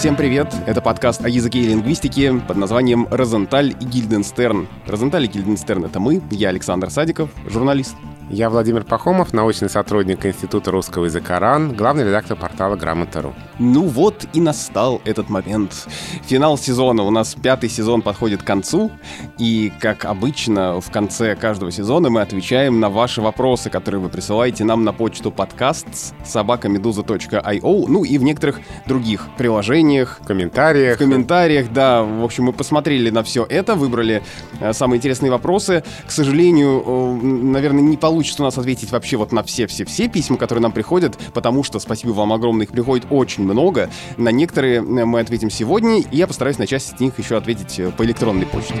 Всем привет! Это подкаст о языке и лингвистике под названием «Розенталь и Гильденстерн». Розенталь и Гильденстерн — это мы, я Александр Садиков, журналист. Я Владимир Пахомов, научный сотрудник Института русского языка РАН, главный редактор портала Грамота.ру. Ну вот и настал этот момент. Финал сезона. У нас пятый сезон подходит к концу. И, как обычно, в конце каждого сезона мы отвечаем на ваши вопросы, которые вы присылаете нам на почту подкаст собакамедуза.io, ну и в некоторых других приложениях. В комментариях. В комментариях, да. В общем, мы посмотрели на все это, выбрали э, самые интересные вопросы. К сожалению, э, наверное, не получится получится у нас ответить вообще вот на все-все-все письма, которые нам приходят, потому что, спасибо вам огромное, их приходит очень много. На некоторые мы ответим сегодня, и я постараюсь на часть из них еще ответить э, по электронной почте.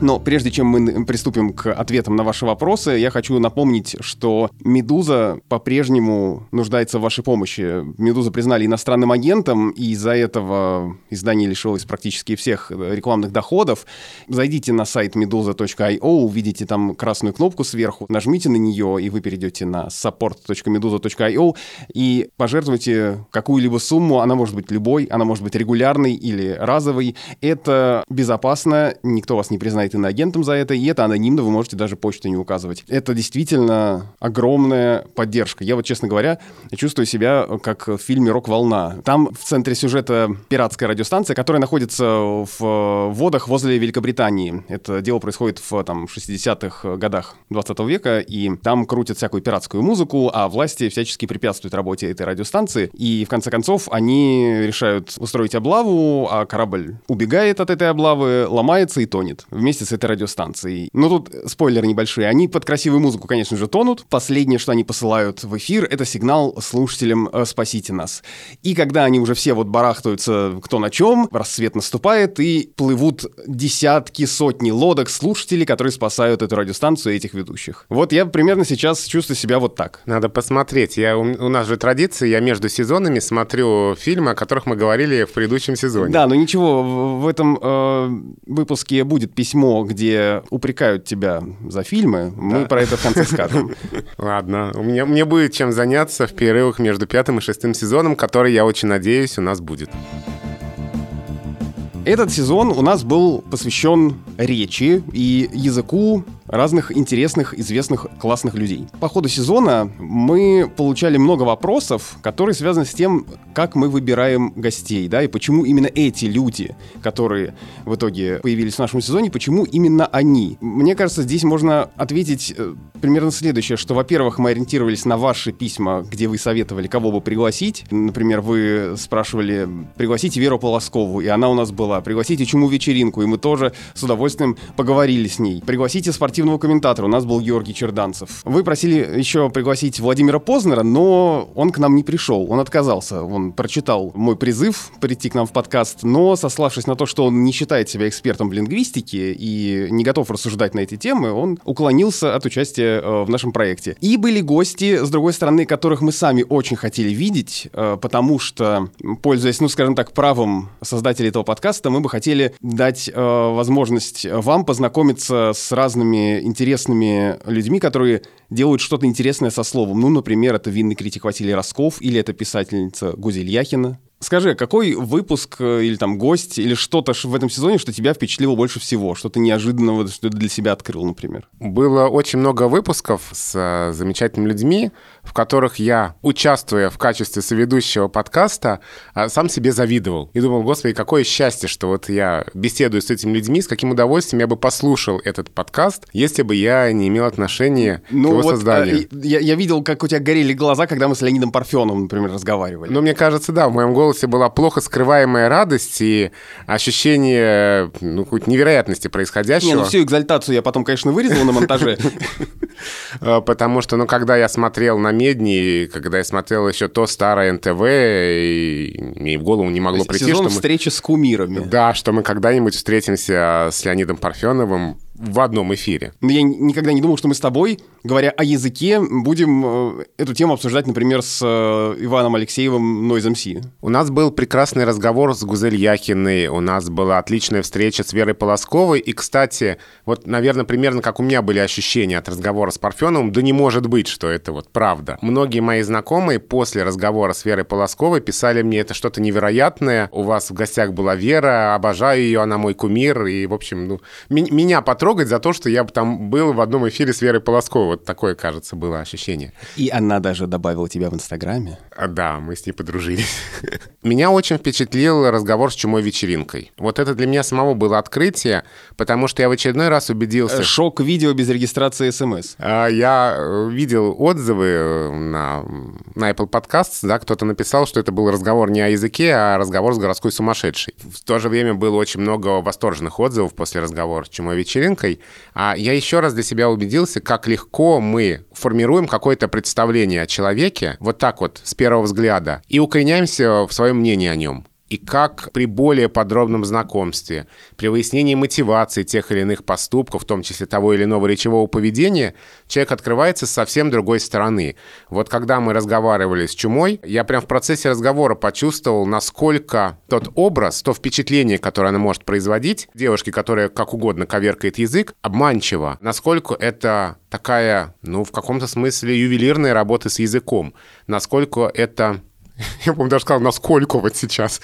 Но прежде чем мы приступим к ответам на ваши вопросы, я хочу напомнить, что «Медуза» по-прежнему нуждается в вашей помощи. «Медуза» признали иностранным агентом, и из-за этого издание лишилось практически всех рекламных доходов. Зайдите на сайт meduza.io, увидите там красную кнопку сверху, нажмите на нее, и вы перейдете на support.meduza.io и пожертвуйте какую-либо сумму, она может быть любой, она может быть регулярной или разовой. Это безопасно, никто вас не признает признает иноагентом за это, и это анонимно, вы можете даже почту не указывать. Это действительно огромная поддержка. Я вот, честно говоря, чувствую себя как в фильме «Рок-волна». Там в центре сюжета пиратская радиостанция, которая находится в водах возле Великобритании. Это дело происходит в там, 60-х годах 20 века, и там крутят всякую пиратскую музыку, а власти всячески препятствуют работе этой радиостанции. И в конце концов они решают устроить облаву, а корабль убегает от этой облавы, ломается и тонет. Вместе вместе с этой радиостанцией. Но тут спойлеры небольшие. Они под красивую музыку, конечно же, тонут. Последнее, что они посылают в эфир, это сигнал слушателям э, «Спасите нас». И когда они уже все вот барахтаются кто на чем, рассвет наступает, и плывут десятки, сотни лодок слушателей, которые спасают эту радиостанцию и этих ведущих. Вот я примерно сейчас чувствую себя вот так. Надо посмотреть. Я, у, у нас же традиция, я между сезонами смотрю фильмы, о которых мы говорили в предыдущем сезоне. Да, но ничего, в, в этом э, выпуске будет письмо письмо, где упрекают тебя за фильмы, да. мы про это в конце скажем. Ладно, у меня, мне будет чем заняться в перерывах между пятым и шестым сезоном, который, я очень надеюсь, у нас будет. Этот сезон у нас был посвящен речи и языку разных интересных, известных, классных людей. По ходу сезона мы получали много вопросов, которые связаны с тем, как мы выбираем гостей, да, и почему именно эти люди, которые в итоге появились в нашем сезоне, почему именно они. Мне кажется, здесь можно ответить э, примерно следующее, что, во-первых, мы ориентировались на ваши письма, где вы советовали, кого бы пригласить. Например, вы спрашивали, пригласите Веру Полоскову, и она у нас была. Пригласите Чуму вечеринку, и мы тоже с удовольствием поговорили с ней. Пригласите спортивного спортивного комментатора. У нас был Георгий Черданцев. Вы просили еще пригласить Владимира Познера, но он к нам не пришел. Он отказался. Он прочитал мой призыв прийти к нам в подкаст, но, сославшись на то, что он не считает себя экспертом в лингвистике и не готов рассуждать на эти темы, он уклонился от участия э, в нашем проекте. И были гости, с другой стороны, которых мы сами очень хотели видеть, э, потому что, пользуясь, ну, скажем так, правом создателей этого подкаста, мы бы хотели дать э, возможность вам познакомиться с разными интересными людьми, которые делают что-то интересное со словом. Ну, например, это винный критик Василий Росков или это писательница Гузель Яхина. Скажи, какой выпуск э, или там гость или что-то в этом сезоне, что тебя впечатлило больше всего? Что-то неожиданного, что ты для себя открыл, например? Было очень много выпусков с э, замечательными людьми, в которых я, участвуя в качестве соведущего подкаста, э, сам себе завидовал. И думал, господи, какое счастье, что вот я беседую с этими людьми, с каким удовольствием я бы послушал этот подкаст, если бы я не имел отношения ну, к его вот, созданию. Я, я видел, как у тебя горели глаза, когда мы с Леонидом Парфеновым, например, разговаривали. Ну, мне кажется, да, в моем голосе голосе была плохо скрываемая радость и ощущение, ну, какой-то невероятности происходящего. Не, ну всю экзальтацию я потом, конечно, вырезал на монтаже. А, потому что, ну, когда я смотрел на Медни, когда я смотрел еще то старое НТВ, и мне в голову не могло прийти, что мы... встречи с кумирами. Да, что мы когда-нибудь встретимся с Леонидом Парфеновым в одном эфире. Но я никогда не думал, что мы с тобой, говоря о языке, будем э, эту тему обсуждать, например, с э, Иваном Алексеевым Noise MC. У нас был прекрасный разговор с Гузель Яхиной, у нас была отличная встреча с Верой Полосковой, и, кстати, вот, наверное, примерно как у меня были ощущения от разговора с Парфеновым, да не может быть, что это вот правда. Многие мои знакомые после разговора с Верой Полосковой писали мне, это что-то невероятное, у вас в гостях была Вера, обожаю ее, она мой кумир, и, в общем, ну, меня потрогать за то, что я там был в одном эфире с Верой Полосковой. Вот такое, кажется, было ощущение. И она даже добавила тебя в Инстаграме? А, да, мы с ней подружились. Меня очень впечатлил разговор с чумой вечеринкой. Вот это для меня самого было открытие, потому что я в очередной раз убедился... Э, шок-видео без регистрации смс. А, я э, видел отзывы э, на, на Apple Podcasts, да, кто-то написал, что это был разговор не о языке, а разговор с городской сумасшедшей. В то же время было очень много восторженных отзывов после разговора с чумой вечеринкой. А я еще раз для себя убедился, как легко мы формируем какое-то представление о человеке, вот так вот, с первого взгляда, и укореняемся в своем мнении о нем и как при более подробном знакомстве, при выяснении мотивации тех или иных поступков, в том числе того или иного речевого поведения, человек открывается с совсем другой стороны. Вот когда мы разговаривали с Чумой, я прям в процессе разговора почувствовал, насколько тот образ, то впечатление, которое она может производить, девушки, которая как угодно коверкает язык, обманчиво, насколько это такая, ну, в каком-то смысле ювелирная работа с языком, насколько это Я, по-моему, даже сказал, насколько вот сейчас.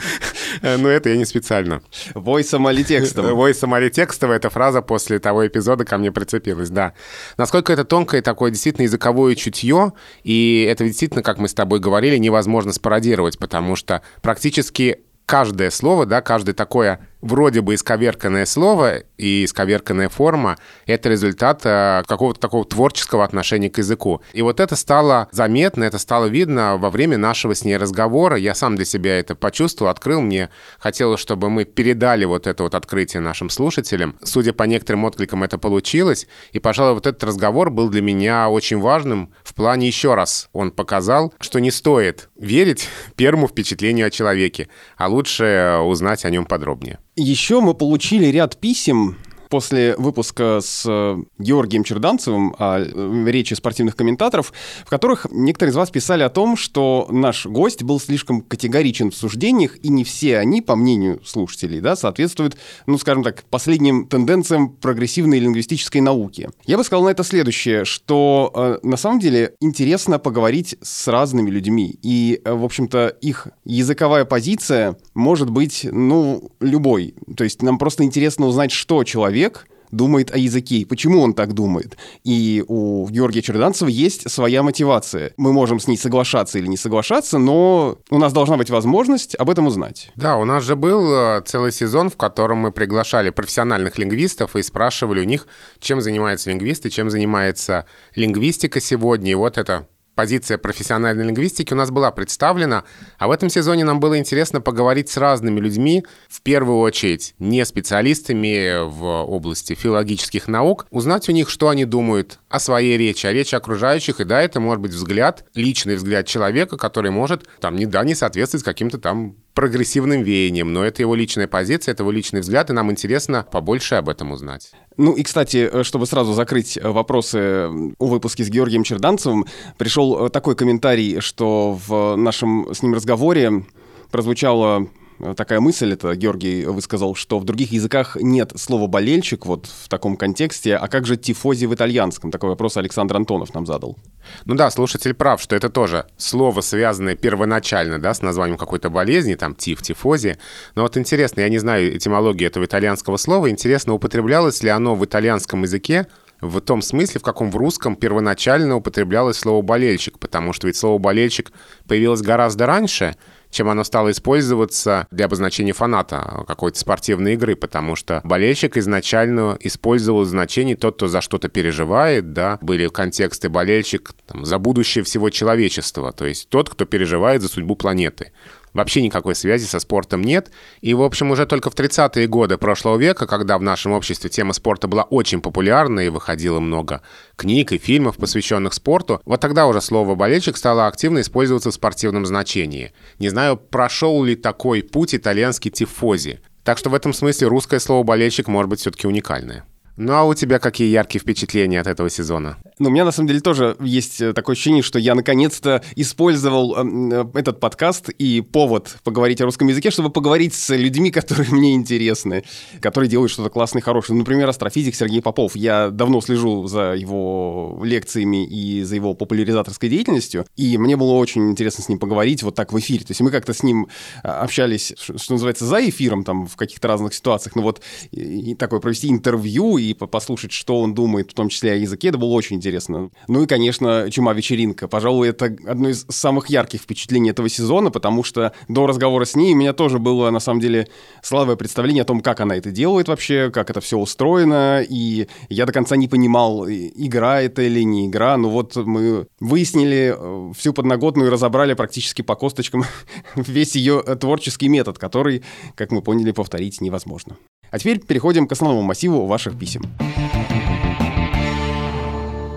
Но это я не специально. Войсом или текстом? Войсом или текстовая эта фраза после того эпизода ко мне прицепилась, да. Насколько это тонкое такое действительно языковое чутье, и это действительно, как мы с тобой говорили, невозможно спародировать, потому что практически каждое слово, да, каждое такое вроде бы исковерканное слово и исковерканная форма — это результат э, какого-то такого творческого отношения к языку. И вот это стало заметно, это стало видно во время нашего с ней разговора. Я сам для себя это почувствовал, открыл. Мне хотелось, чтобы мы передали вот это вот открытие нашим слушателям. Судя по некоторым откликам, это получилось. И, пожалуй, вот этот разговор был для меня очень важным в плане еще раз. Он показал, что не стоит верить первому впечатлению о человеке, а лучше узнать о нем подробнее. Еще мы получили ряд писем после выпуска с э, Георгием Черданцевым о э, речи спортивных комментаторов, в которых некоторые из вас писали о том, что наш гость был слишком категоричен в суждениях, и не все они, по мнению слушателей, да, соответствуют, ну, скажем так, последним тенденциям прогрессивной лингвистической науки. Я бы сказал на это следующее, что э, на самом деле интересно поговорить с разными людьми, и, э, в общем-то, их языковая позиция может быть, ну, любой. То есть нам просто интересно узнать, что человек думает о языке, и почему он так думает. И у Георгия Черданцева есть своя мотивация. Мы можем с ней соглашаться или не соглашаться, но у нас должна быть возможность об этом узнать. Да, у нас же был э, целый сезон, в котором мы приглашали профессиональных лингвистов и спрашивали у них, чем занимаются лингвисты, чем занимается лингвистика сегодня. И вот это позиция профессиональной лингвистики у нас была представлена, а в этом сезоне нам было интересно поговорить с разными людьми, в первую очередь не специалистами в области филологических наук, узнать у них, что они думают о своей речи, о речи окружающих, и да, это может быть взгляд, личный взгляд человека, который может там не да, не соответствовать каким-то там прогрессивным веянием, но это его личная позиция, это его личный взгляд, и нам интересно побольше об этом узнать. Ну и, кстати, э, чтобы сразу закрыть э, вопросы о выпуске с Георгием Черданцевым, пришел э, такой комментарий, что в нашем с ним разговоре прозвучало такая мысль, это Георгий высказал, что в других языках нет слова «болельщик» вот в таком контексте, а как же тифози в итальянском? Такой вопрос Александр Антонов нам задал. Ну да, слушатель прав, что это тоже слово, связанное первоначально, да, с названием какой-то болезни, там, тиф, тифози. Но вот интересно, я не знаю этимологии этого итальянского слова, интересно, употреблялось ли оно в итальянском языке в том смысле, в каком в русском первоначально употреблялось слово «болельщик», потому что ведь слово «болельщик» появилось гораздо раньше, чем оно стало использоваться для обозначения фаната какой-то спортивной игры, потому что болельщик изначально использовал значение тот, кто за что-то переживает, да, были контексты болельщик там, за будущее всего человечества, то есть тот, кто переживает за судьбу планеты. Вообще никакой связи со спортом нет. И, в общем, уже только в 30-е годы прошлого века, когда в нашем обществе тема спорта была очень популярна и выходило много книг и фильмов, посвященных спорту, вот тогда уже слово «болельщик» стало активно использоваться в спортивном значении. Не знаю, прошел ли такой путь итальянский тифози. Так что в этом смысле русское слово «болельщик» может быть все-таки уникальное. Ну а у тебя какие яркие впечатления от этого сезона? Ну, у меня на самом деле тоже есть э, такое ощущение, что я наконец-то использовал э, этот подкаст и повод поговорить о русском языке, чтобы поговорить с людьми, которые мне интересны, которые делают что-то классное и хорошее. Например, астрофизик Сергей Попов. Я давно слежу за его лекциями и за его популяризаторской деятельностью, и мне было очень интересно с ним поговорить вот так в эфире. То есть мы как-то с ним а, общались, что называется, за эфиром, там, в каких-то разных ситуациях, ну вот и такое провести интервью и послушать, что он думает, в том числе о языке, это было очень интересно. Ну и, конечно, «Чума-вечеринка». Пожалуй, это одно из самых ярких впечатлений этого сезона, потому что до разговора с ней у меня тоже было, на самом деле, слабое представление о том, как она это делает вообще, как это все устроено, и я до конца не понимал, игра это или не игра, но вот мы выяснили э, всю подноготную и разобрали практически по косточкам весь ее творческий метод, который, как мы поняли, повторить невозможно. А теперь переходим к основному массиву ваших писем писем. Thank you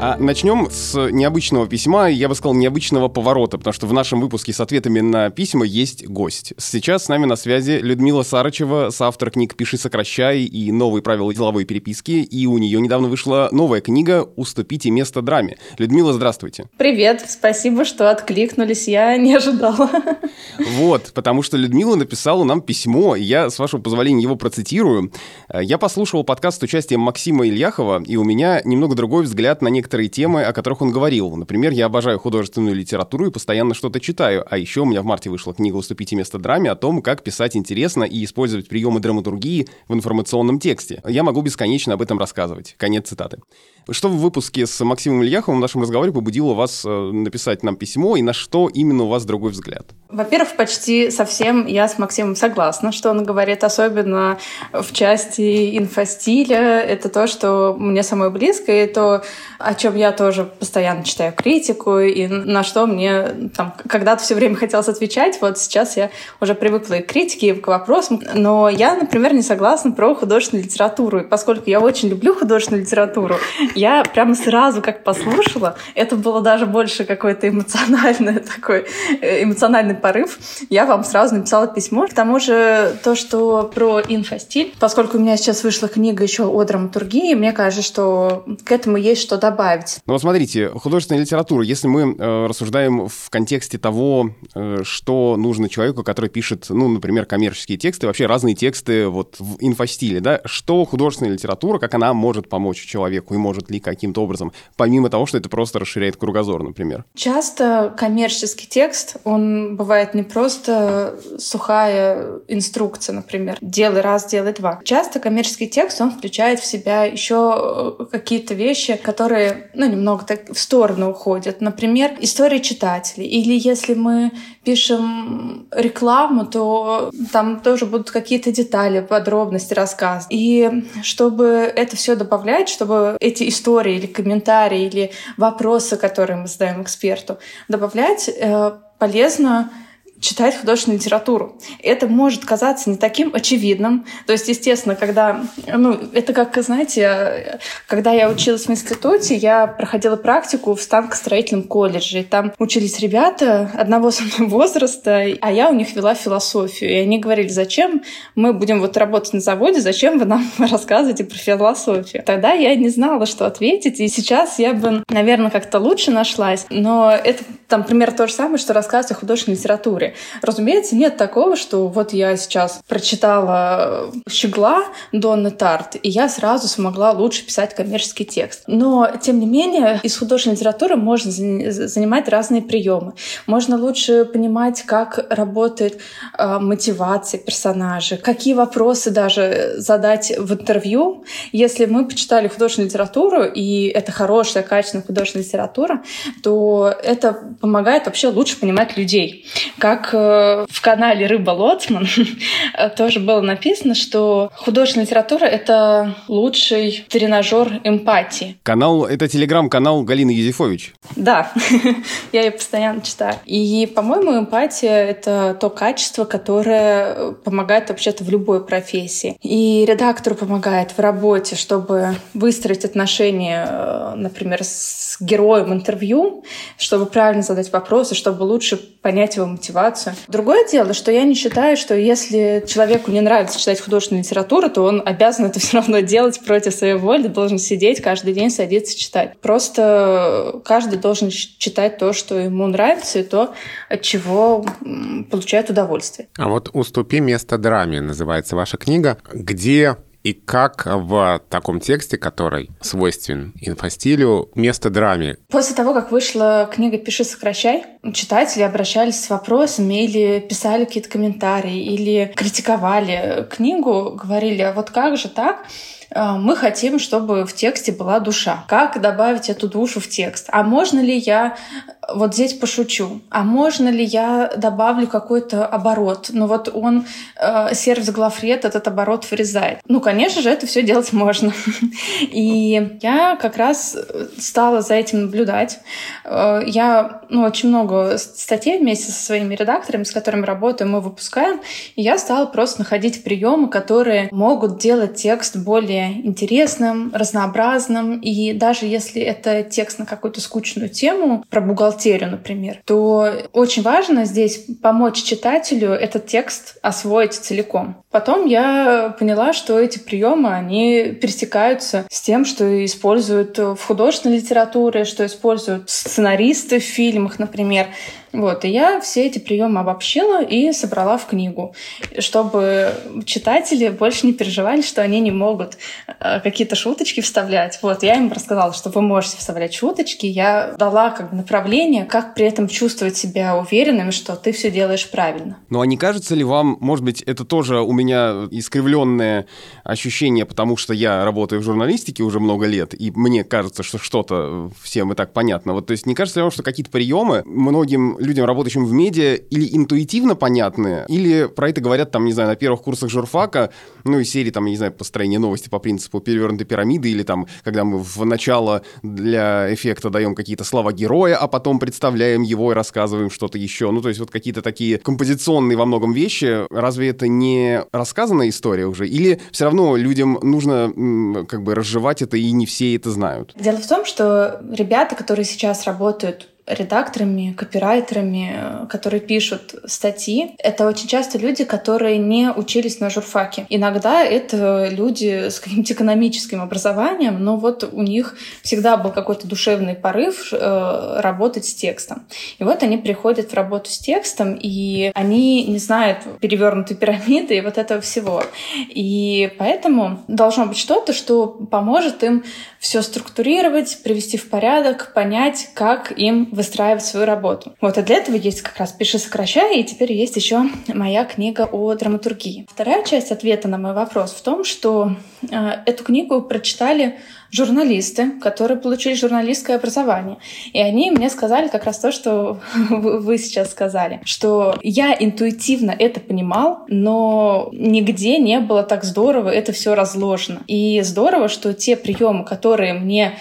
а начнем с необычного письма, я бы сказал, необычного поворота, потому что в нашем выпуске с ответами на письма есть гость. Сейчас с нами на связи Людмила Сарычева, соавтор книг «Пиши, сокращай» и «Новые правила деловой переписки», и у нее недавно вышла новая книга «Уступите место драме». Людмила, здравствуйте. Привет, спасибо, что откликнулись, я не ожидала. Вот, потому что Людмила написала нам письмо, и я, с вашего позволения, его процитирую. Я послушал подкаст с участием Максима Ильяхова, и у меня немного другой взгляд на некоторые некоторые темы, о которых он говорил. Например, я обожаю художественную литературу и постоянно что-то читаю. А еще у меня в марте вышла книга «Уступите место драме» о том, как писать интересно и использовать приемы драматургии в информационном тексте. Я могу бесконечно об этом рассказывать. Конец цитаты. Что в выпуске с Максимом Ильяховым в нашем разговоре побудило вас э, написать нам письмо, и на что именно у вас другой взгляд? Во-первых, почти совсем я с Максимом согласна, что он говорит, особенно в части инфостиля. Это то, что мне самое близкое, и то, о чем я тоже постоянно читаю критику, и на что мне там когда-то все время хотелось отвечать. Вот сейчас я уже привыкла и к критике, и к вопросам. Но я, например, не согласна про художественную литературу. И поскольку я очень люблю художественную литературу, я прямо сразу как послушала, это было даже больше какой-то эмоциональный такой, э, эмоциональный порыв. Я вам сразу написала письмо. К тому же то, что про инфостиль, поскольку у меня сейчас вышла книга еще о драматургии, мне кажется, что к этому есть что добавить. Ну вот смотрите, художественная литература, если мы э, рассуждаем в контексте того, э, что нужно человеку, который пишет, ну, например, коммерческие тексты, вообще разные тексты вот в инфостиле, да, что художественная литература, как она может помочь человеку и может может ли каким-то образом, помимо того, что это просто расширяет кругозор, например? Часто коммерческий текст, он бывает не просто сухая инструкция, например, делай раз, делай два. Часто коммерческий текст, он включает в себя еще э, какие-то вещи, которые, ну, немного так в сторону уходят. Например, история читателей. Или если мы пишем рекламу, то там тоже будут какие-то детали, подробности, рассказ. И чтобы это все добавлять, чтобы эти истории или комментарии или вопросы, которые мы задаем эксперту, добавлять, э, полезно читать художественную литературу. Это может казаться не таким очевидным. То есть, естественно, когда... Ну, это как, знаете, когда я училась в институте, я проходила практику в станкостроительном колледже. И там учились ребята одного со мной возраста, а я у них вела философию. И они говорили, зачем мы будем вот работать на заводе, зачем вы нам рассказываете про философию? Тогда я не знала, что ответить. И сейчас я бы, наверное, как-то лучше нашлась. Но это там примерно то же самое, что рассказывать о художественной литературе. Разумеется, нет такого, что вот я сейчас прочитала «Щегла» Донны Тарт, и я сразу смогла лучше писать коммерческий текст. Но, тем не менее, из художественной литературы можно занимать разные приемы. Можно лучше понимать, как работает э, мотивация персонажа, какие вопросы даже задать в интервью. Если мы почитали художественную литературу, и это хорошая, качественная художественная литература, то это помогает вообще лучше понимать людей. Как э, в канале «Рыба Лоцман» тоже было написано, что художественная литература — это лучший тренажер эмпатии. Канал — это телеграм-канал Галины Юзефович. Да, я ее постоянно читаю. И, по-моему, эмпатия — это то качество, которое помогает вообще-то в любой профессии. И редактору помогает в работе, чтобы выстроить отношения, э, например, с героем интервью, чтобы правильно задать вопросы, чтобы лучше понять его мотивацию. Другое дело, что я не считаю, что если человеку не нравится читать художественную литературу, то он обязан это все равно делать против своей воли, должен сидеть каждый день, садиться читать. Просто каждый должен читать то, что ему нравится, и то, от чего получает удовольствие. А вот «Уступи место драме» называется ваша книга, где и как в таком тексте, который свойствен инфостилю, место драме? После того, как вышла книга «Пиши, сокращай», читатели обращались с вопросами или писали какие-то комментарии, или критиковали книгу, говорили, а вот как же так? А, мы хотим, чтобы в тексте была душа. Как добавить эту душу в текст? А можно ли я вот здесь пошучу? А можно ли я добавлю какой-то оборот? Ну вот он э, сервис главред этот оборот вырезает. Ну, конечно же, это все делать можно. И я как раз стала за этим наблюдать. Э, я ну, очень много статей вместе со своими редакторами, с которыми работаю, мы выпускаем. И я стала просто находить приемы, которые могут делать текст более интересным, разнообразным. И даже если это текст на какую-то скучную тему про бухгалтерию, бухгалтерию, например, то очень важно здесь помочь читателю этот текст освоить целиком. Потом я поняла, что эти приемы, они пересекаются с тем, что используют в художественной литературе, что используют сценаристы в фильмах, например. Вот, и я все эти приемы обобщила и собрала в книгу, чтобы читатели больше не переживали, что они не могут э, какие-то шуточки вставлять. Вот, я им рассказала, что вы можете вставлять шуточки. Я дала как бы направление, как при этом чувствовать себя уверенным, что ты все делаешь правильно. Ну, а не кажется ли вам, может быть, это тоже у меня искривленное ощущение, потому что я работаю в журналистике уже много лет, и мне кажется, что что-то всем и так понятно. Вот, то есть не кажется ли вам, что какие-то приемы многим людям, работающим в медиа, или интуитивно понятны, или про это говорят, там, не знаю, на первых курсах журфака, ну, и серии, там, не знаю, построение новости по принципу перевернутой пирамиды, или там, когда мы в начало для эффекта даем какие-то слова героя, а потом представляем его и рассказываем что-то еще. Ну, то есть вот какие-то такие композиционные во многом вещи. Разве это не рассказанная история уже? Или все равно людям нужно как бы разжевать это, и не все это знают? Дело в том, что ребята, которые сейчас работают редакторами, копирайтерами, которые пишут статьи. Это очень часто люди, которые не учились на журфаке. Иногда это люди с каким-то экономическим образованием, но вот у них всегда был какой-то душевный порыв э, работать с текстом. И вот они приходят в работу с текстом, и они не знают перевернутой пирамиды и вот этого всего. И поэтому должно быть что-то, что поможет им все структурировать, привести в порядок, понять, как им выстраивать свою работу. Вот, а для этого есть как раз «Пиши, сокращай», и теперь есть еще моя книга о драматургии. Вторая часть ответа на мой вопрос в том, что э, эту книгу прочитали журналисты, которые получили журналистское образование. И они мне сказали как раз то, что вы сейчас сказали, что я интуитивно это понимал, но нигде не было так здорово это все разложено. И здорово, что те приемы, которые мне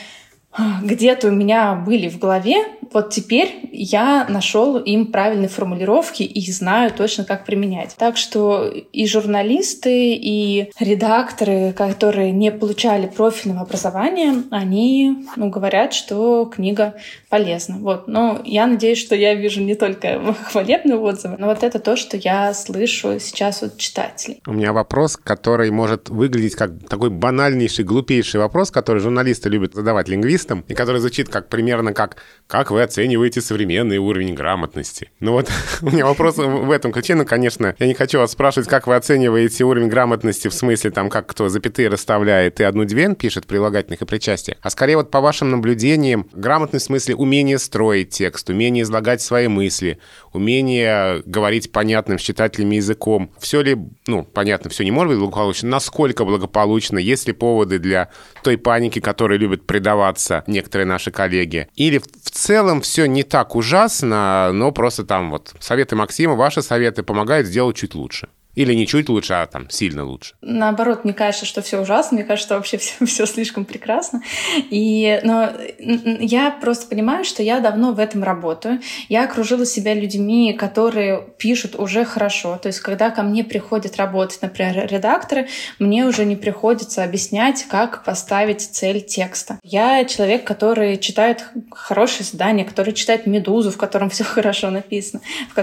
где-то у меня были в голове, вот теперь я нашел им правильные формулировки и знаю точно, как применять. Так что и журналисты, и редакторы, которые не получали профильного образования, они ну, говорят, что книга полезна. Вот. Но я надеюсь, что я вижу не только хвалебные отзывы, но вот это то, что я слышу сейчас от читателей. У меня вопрос, который может выглядеть как такой банальнейший, глупейший вопрос, который журналисты любят задавать лингвистам, и который звучит как примерно как «Как вы оцениваете современный уровень грамотности?» Ну вот у меня вопрос в этом ключе. Ну, конечно, я не хочу вас спрашивать, как вы оцениваете уровень грамотности в смысле там, как кто запятые расставляет и одну-две пишет прилагательных и причастиях, а скорее вот по вашим наблюдениям, грамотность в смысле умение строить текст, умение излагать свои мысли, умение говорить понятным с читателями языком. Все ли, ну, понятно, все не может быть благополучно. Насколько благополучно? Есть ли поводы для той паники, которой любят предаваться некоторые наши коллеги? Или в целом все не так ужасно, но просто там вот советы Максима, ваши советы помогают сделать чуть лучше? Или не чуть лучше, а там сильно лучше? Наоборот, мне кажется, что все ужасно, мне кажется, что вообще все, все слишком прекрасно. И, но я просто понимаю, что я давно в этом работаю. Я окружила себя людьми, которые пишут уже хорошо. То есть, когда ко мне приходят работать, например, редакторы, мне уже не приходится объяснять, как поставить цель текста. Я человек, который читает хорошие задания, который читает «Медузу», в котором все хорошо написано,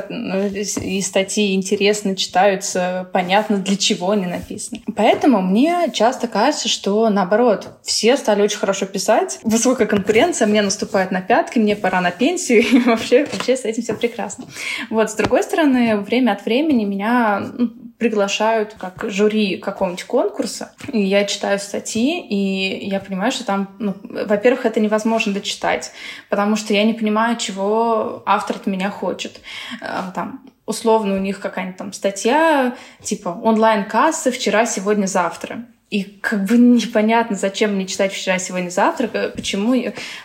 ну, и статьи интересно читаются, понятно, для чего они написаны. Поэтому мне часто кажется, что наоборот, все стали очень хорошо писать, высокая конкуренция мне наступает на пятки, мне пора на пенсию, и вообще, вообще с этим все прекрасно. Вот, с другой стороны, время от времени меня ну, приглашают как жюри какого-нибудь конкурса, и я читаю статьи, и я понимаю, что там, ну, во-первых, это невозможно дочитать, потому что я не понимаю, чего автор от меня хочет. А, там, условно у них какая-нибудь там статья, типа онлайн-кассы вчера, сегодня, завтра. И как бы непонятно, зачем мне читать вчера, сегодня, завтра, почему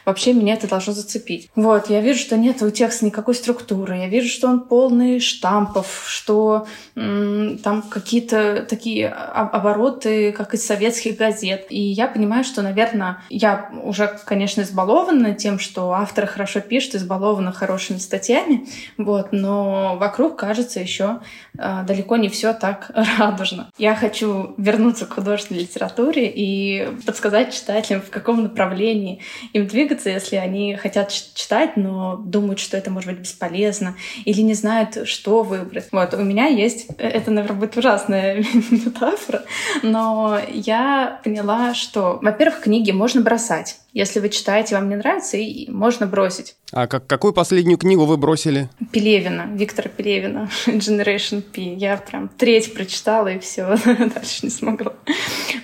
вообще меня это должно зацепить. Вот, я вижу, что нет у текста никакой структуры, я вижу, что он полный штампов, что м- там какие-то такие обороты, как из советских газет. И я понимаю, что, наверное, я уже, конечно, избалована тем, что авторы хорошо пишут, избалована хорошими статьями, вот, но вокруг, кажется, еще э, далеко не все так радужно. Я хочу вернуться к художественной литературе и подсказать читателям, в каком направлении им двигаться, если они хотят читать, но думают, что это может быть бесполезно или не знают, что выбрать. Вот, у меня есть, это, наверное, будет ужасная метафора, но я поняла, что, во-первых, книги можно бросать. Если вы читаете, вам не нравится, и можно бросить. А как, какую последнюю книгу вы бросили? Пелевина, Виктора Пелевина, Generation P. Я прям треть прочитала, и все, дальше не смогла.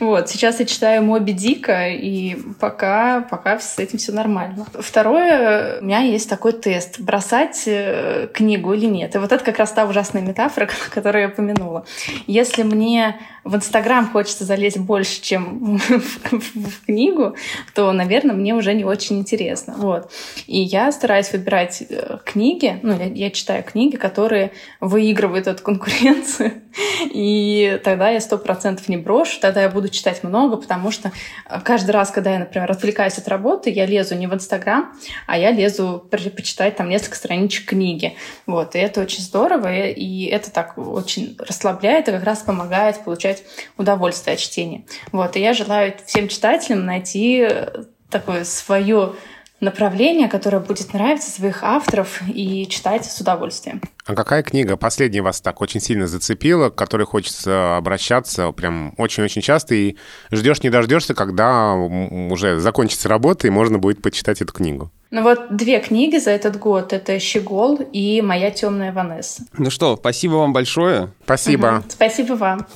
Вот, сейчас я читаю Моби Дика, и пока, пока с этим все нормально. Второе, у меня есть такой тест, бросать э, книгу или нет. И вот это как раз та ужасная метафора, которую я упомянула. Если мне в Инстаграм хочется залезть больше, чем в книгу, то, наверное, мне уже не очень интересно. Вот. И я стараюсь выбирать э, книги, ну, я, я читаю книги, которые выигрывают эту конкуренцию, и тогда я сто процентов не брошу, тогда я буду читать много, потому что э, каждый раз, когда я, например, отвлекаюсь от работы, я лезу не в Инстаграм, а я лезу почитать там несколько страничек книги. Вот, и это очень здорово, и это так очень расслабляет и как раз помогает получать удовольствие от чтения. Вот, и я желаю всем читателям найти э, такое свое направление, которое будет нравиться своих авторов и читать с удовольствием. А какая книга последняя вас так очень сильно зацепила, к которой хочется обращаться прям очень-очень часто, и ждешь не дождешься, когда уже закончится работа, и можно будет почитать эту книгу? Ну вот две книги за этот год. Это «Щегол» и «Моя темная Ванесса». Ну что, спасибо вам большое. Спасибо. Угу. Спасибо вам.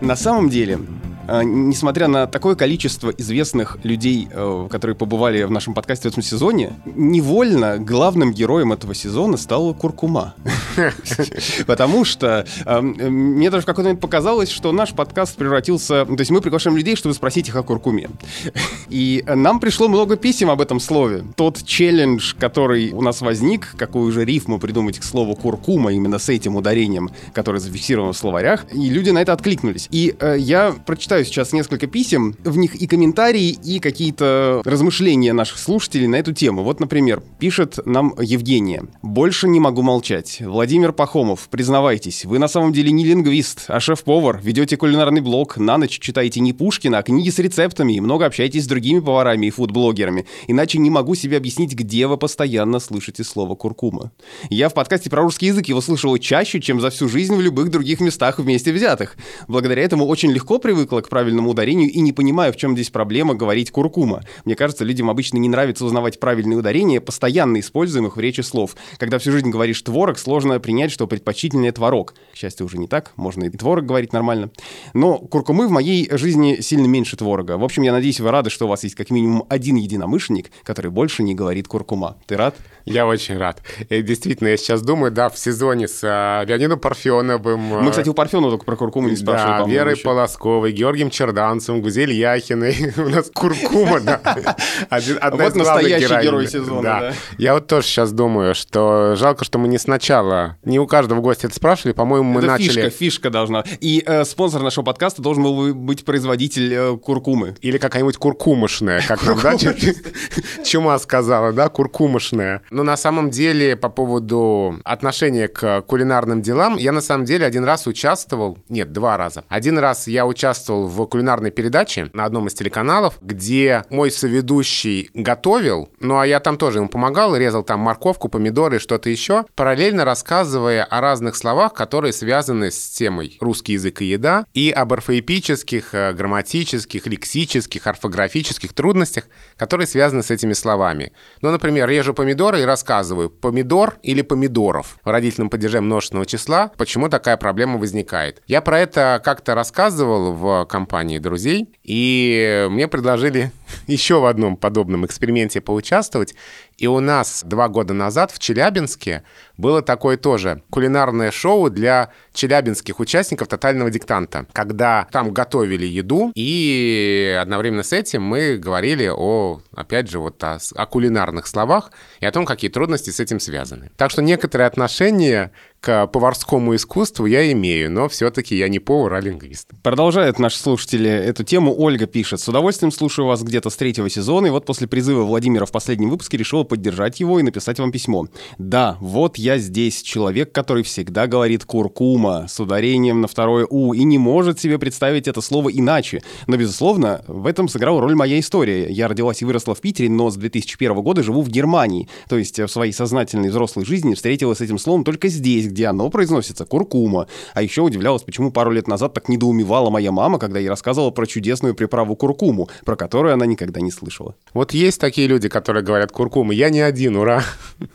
На самом деле, несмотря на такое количество известных людей, э, которые побывали в нашем подкасте в этом сезоне, невольно главным героем этого сезона стала Куркума. Потому что а, мне даже в какой-то момент показалось, что наш подкаст превратился... То есть мы приглашаем людей, чтобы спросить их о Куркуме. И нам пришло много писем об этом слове. Тот челлендж, который у нас возник, какую же рифму придумать к слову Куркума именно с этим ударением, которое зафиксировано в словарях, и люди на это откликнулись. И э, я прочитаю читаю сейчас несколько писем, в них и комментарии, и какие-то размышления наших слушателей на эту тему. Вот, например, пишет нам Евгения. «Больше не могу молчать. Владимир Пахомов, признавайтесь, вы на самом деле не лингвист, а шеф-повар, ведете кулинарный блог, на ночь читаете не Пушкина, а книги с рецептами и много общаетесь с другими поварами и фудблогерами. Иначе не могу себе объяснить, где вы постоянно слышите слово куркума. Я в подкасте про русский язык его слышал чаще, чем за всю жизнь в любых других местах вместе взятых. Благодаря этому очень легко привыкла к правильному ударению и не понимаю, в чем здесь проблема говорить куркума. Мне кажется, людям обычно не нравится узнавать правильные ударения, постоянно используемых в речи слов. Когда всю жизнь говоришь творог, сложно принять, что предпочтительнее творог. К счастью, уже не так, можно и творог говорить нормально. Но куркумы в моей жизни сильно меньше творога. В общем, я надеюсь, вы рады, что у вас есть как минимум один единомышленник, который больше не говорит куркума. Ты рад? Я очень рад. И действительно, я сейчас думаю, да, в сезоне с а, Леонидом Парфеновым. Мы, кстати, у Парфенова только про куркуму не спрашивали. Да, Верой еще. Полосковой, Георгием Черданцем, Гузель Яхиной. У нас куркума, да. Одна вот настоящий герой сезона, да. Я вот тоже сейчас думаю, что жалко, что мы не сначала не у каждого гостя это спрашивали. По-моему, мы это начали... фишка, фишка должна. И э, спонсор нашего подкаста должен был быть производитель э, куркумы. Или какая-нибудь куркумышная, как нам, да, чума сказала, да, куркумышная. Но на самом деле, по поводу отношения к кулинарным делам, я на самом деле один раз участвовал, нет, два раза. Один раз я участвовал в кулинарной передаче на одном из телеканалов, где мой соведущий готовил, ну а я там тоже ему помогал, резал там морковку, помидоры, что-то еще, параллельно рассказывая о разных словах, которые связаны с темой русский язык и еда, и об орфоэпических, э, грамматических, лексических, орфографических трудностях, которые связаны с этими словами. Ну, например, режу помидоры и рассказываю помидор или помидоров в родительном падеже множественного числа, почему такая проблема возникает. Я про это как-то рассказывал в компании друзей, и мне предложили еще в одном подобном эксперименте поучаствовать. И у нас два года назад в Челябинске было такое тоже кулинарное шоу для челябинских участников «Тотального диктанта», когда там готовили еду, и одновременно с этим мы говорили о, опять же, вот о, о кулинарных словах и о том, какие трудности с этим связаны. Так что некоторые отношения к поварскому искусству я имею, но все-таки я не повар, а лингвист. Продолжают наши слушатели эту тему. Ольга пишет. С удовольствием слушаю вас где-то с третьего сезона, и вот после призыва Владимира в последнем выпуске решила поддержать его и написать вам письмо. Да, вот я здесь, человек, который всегда говорит «куркума» с ударением на второе «у» и не может себе представить это слово иначе. Но, безусловно, в этом сыграла роль моя история. Я родилась и выросла в Питере, но с 2001 года живу в Германии. То есть в своей сознательной взрослой жизни встретилась с этим словом только здесь, где оно произносится, куркума. А еще удивлялась, почему пару лет назад так недоумевала моя мама, когда ей рассказывала про чудесную приправу куркуму, про которую она никогда не слышала. Вот есть такие люди, которые говорят куркума. Я не один, ура.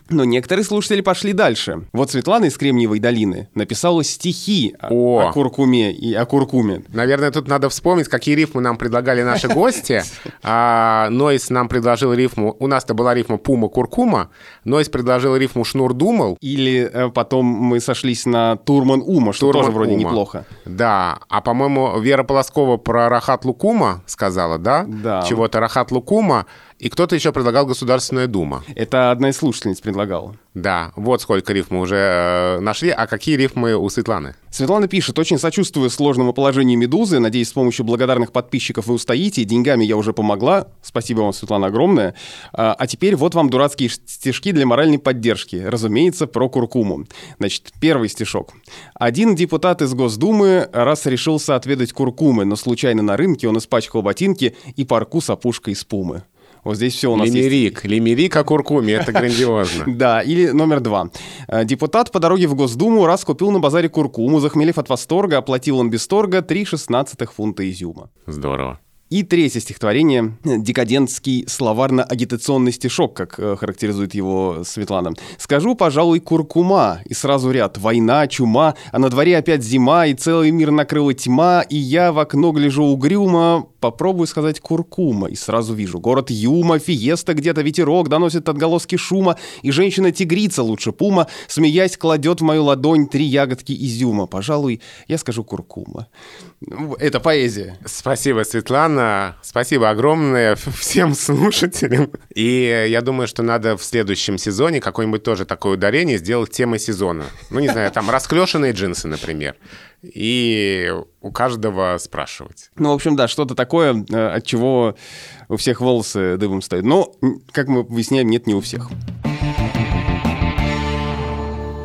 Но некоторые слушатели пошли дальше. Вот Светлана из Кремниевой долины написала стихи о, о куркуме и о куркуме. Наверное, тут надо вспомнить, какие рифмы нам предлагали наши гости. А, Нойс нам предложил рифму, у нас-то была рифма пума-куркума, Нойс предложил рифму шнур думал. Или э, потом мы сошлись на Турман Ума, что Турман тоже вроде Ума. неплохо. Да, а по-моему Вера Полоскова про Рахат Лукума сказала, да? Да. Чего-то Рахат Лукума. И кто-то еще предлагал Государственная Дума. Это одна из слушательниц предлагала. Да, вот сколько рифм мы уже э, нашли. А какие рифмы у Светланы? Светлана пишет, очень сочувствую сложному положению «Медузы». Надеюсь, с помощью благодарных подписчиков вы устоите. Деньгами я уже помогла. Спасибо вам, Светлана, огромное. А, а теперь вот вам дурацкие стишки для моральной поддержки. Разумеется, про куркуму. Значит, первый стишок. Один депутат из Госдумы раз решился отведать куркумы, но случайно на рынке он испачкал ботинки и парку с опушкой из пумы. Вот здесь все у нас Лимерик. есть. Лимерик о куркуме, это грандиозно. Да, или номер два. Э, депутат по дороге в Госдуму раз купил на базаре куркуму, захмелев от восторга, оплатил он без торга 3 шестнадцатых фунта изюма. Здорово. И третье стихотворение — декадентский словарно-агитационный стишок, как э, характеризует его Светлана. «Скажу, пожалуй, куркума, и сразу ряд война, чума, а на дворе опять зима, и целый мир накрыла тьма, и я в окно гляжу угрюмо, попробую сказать куркума, и сразу вижу город Юма, фиеста где-то ветерок доносит отголоски шума, и женщина-тигрица, лучше пума, смеясь, кладет в мою ладонь три ягодки изюма. Пожалуй, я скажу куркума». Это поэзия. Спасибо, Светлана. Спасибо огромное всем слушателям. И я думаю, что надо в следующем сезоне какое-нибудь тоже такое ударение сделать темой сезона. Ну, не знаю, там расклешенные джинсы, например. И у каждого спрашивать. Ну, в общем, да, что-то такое, э, от чего у всех волосы дыбом стоят. Но, как мы выясняем, нет, не у всех.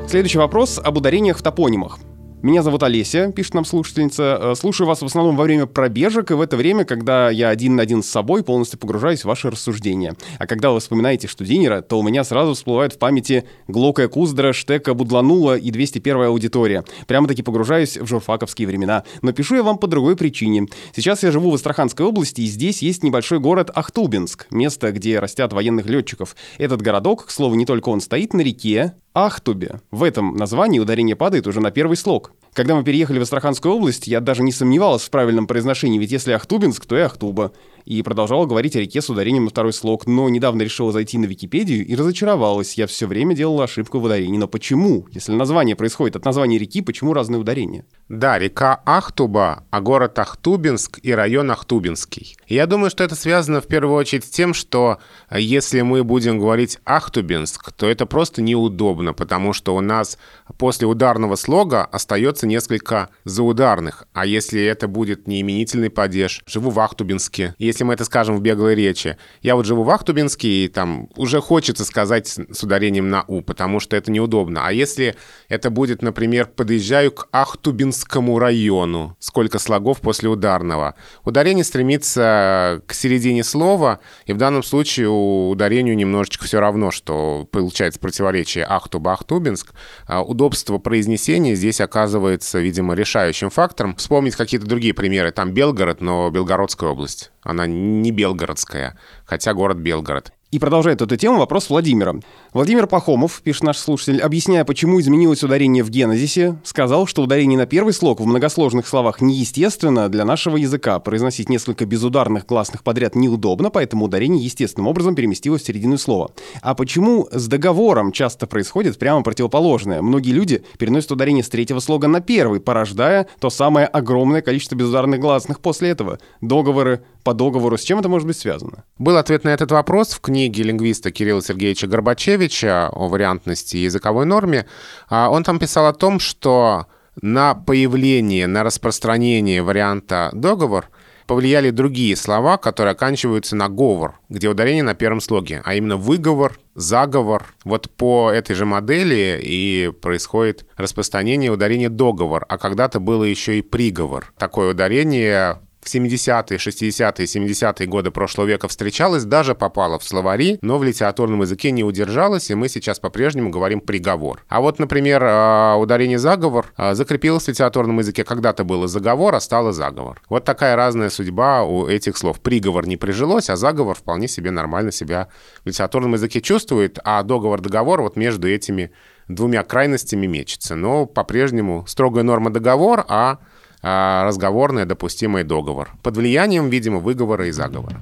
Следующий вопрос об ударениях в топонимах. Меня зовут Олеся, пишет нам слушательница. Э, слушаю вас в основном во время пробежек и в это время, когда я один на один с собой полностью погружаюсь в ваши рассуждения. А когда вы вспоминаете Штудинера, то у меня сразу всплывает в памяти Глокая Куздра, Штека Будланула и 201 аудитория. Прямо-таки погружаюсь в журфаковские времена. Но пишу я вам по другой причине. Сейчас я живу в Астраханской области, и здесь есть небольшой город Ахтубинск, место, где растят военных летчиков. Этот городок, к слову, не только он стоит на реке, Ахтубе. В этом названии ударение падает уже на первый слог. Когда мы переехали в Астраханскую область, я даже не сомневалась в правильном произношении, ведь если Ахтубинск, то и Ахтуба. и продолжала говорить о реке с ударением на второй слог, но недавно решила зайти на Википедию и разочаровалась. Я все время делала ошибку в ударении. Но почему? Если название происходит от названия реки, почему разные ударения? Да, река Ахтуба, а город Ахтубинск и район Ахтубинский. Я думаю, что это связано в первую очередь с тем, что э, если мы будем говорить Ахтубинск, то это просто неудобно, потому что у нас после ударного слога остается несколько заударных. А если это будет неименительный падеж, живу в Ахтубинске, если мы это скажем в беглой речи, я вот живу в Ахтубинске, и там уже хочется сказать с ударением на «у», потому что это неудобно. А если это будет, например, подъезжаю к Ахтубинскому району, сколько слогов после ударного. Ударение стремится к середине слова, и в данном случае ударению немножечко все равно, что получается противоречие Ахтуба-Ахтубинск. А удобство произнесения здесь оказывается, видимо, решающим фактором. Вспомнить какие-то другие примеры. Там Белгород, но Белгородская область. Она не белгородская, хотя город Белгород. И продолжает эту тему вопрос Владимира. Владимир Пахомов, пишет наш слушатель, объясняя, почему изменилось ударение в генезисе, сказал, что ударение на первый слог в многосложных словах неестественно для нашего языка. Произносить несколько безударных гласных подряд неудобно, поэтому ударение естественным образом переместилось в середину слова. А почему с договором часто происходит прямо противоположное? Многие люди переносят ударение с третьего слога на первый, порождая то самое огромное количество безударных гласных после этого. Договоры по договору, с чем это может быть связано? Был ответ на этот вопрос в книге лингвиста Кирилла Сергеевича Горбачевича о вариантности и языковой норме. А он там писал о том, что на появление, на распространение варианта «договор» повлияли другие слова, которые оканчиваются на «говор», где ударение на первом слоге, а именно «выговор», «заговор». Вот по этой же модели и происходит распространение ударения «договор», а когда-то было еще и «приговор». Такое ударение в 70-е, 60-е, 70-е годы прошлого века встречалась, даже попала в словари, но в литературном языке не удержалась, и мы сейчас по-прежнему говорим «приговор». А вот, например, а, ударение «заговор» а, закрепилось в литературном языке. Когда-то было «заговор», а стало «заговор». Вот такая разная судьба у этих слов. «Приговор» не прижилось, а «заговор» вполне себе нормально себя в литературном языке чувствует, а «договор-договор» вот между этими двумя крайностями мечется. Но по-прежнему строгая норма договор, а а, разговорный допустимый договор. Под влиянием, видимо, выговора и заговора.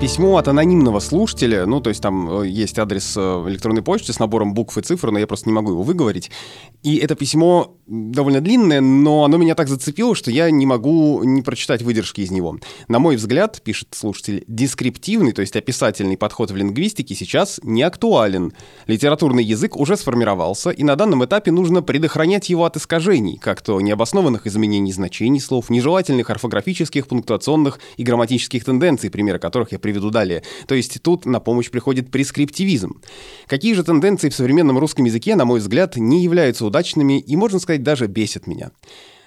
Письмо от анонимного слушателя, ну, то есть там э, есть адрес э, электронной почты с набором букв и цифр, но я просто не могу его выговорить. И это письмо довольно длинное, но оно меня так зацепило, что я не могу не прочитать выдержки из него. На мой взгляд, пишет слушатель, дескриптивный, то есть описательный подход в лингвистике сейчас не актуален. Литературный язык уже сформировался, и на данном этапе нужно предохранять его от искажений, как то необоснованных изменений значений слов, нежелательных орфографических, пунктуационных и грамматических тенденций, примеры которых я приведу далее. То есть тут на помощь приходит прескриптивизм. Какие же тенденции в современном русском языке, на мой взгляд, не являются удачными и, можно сказать, даже бесят меня?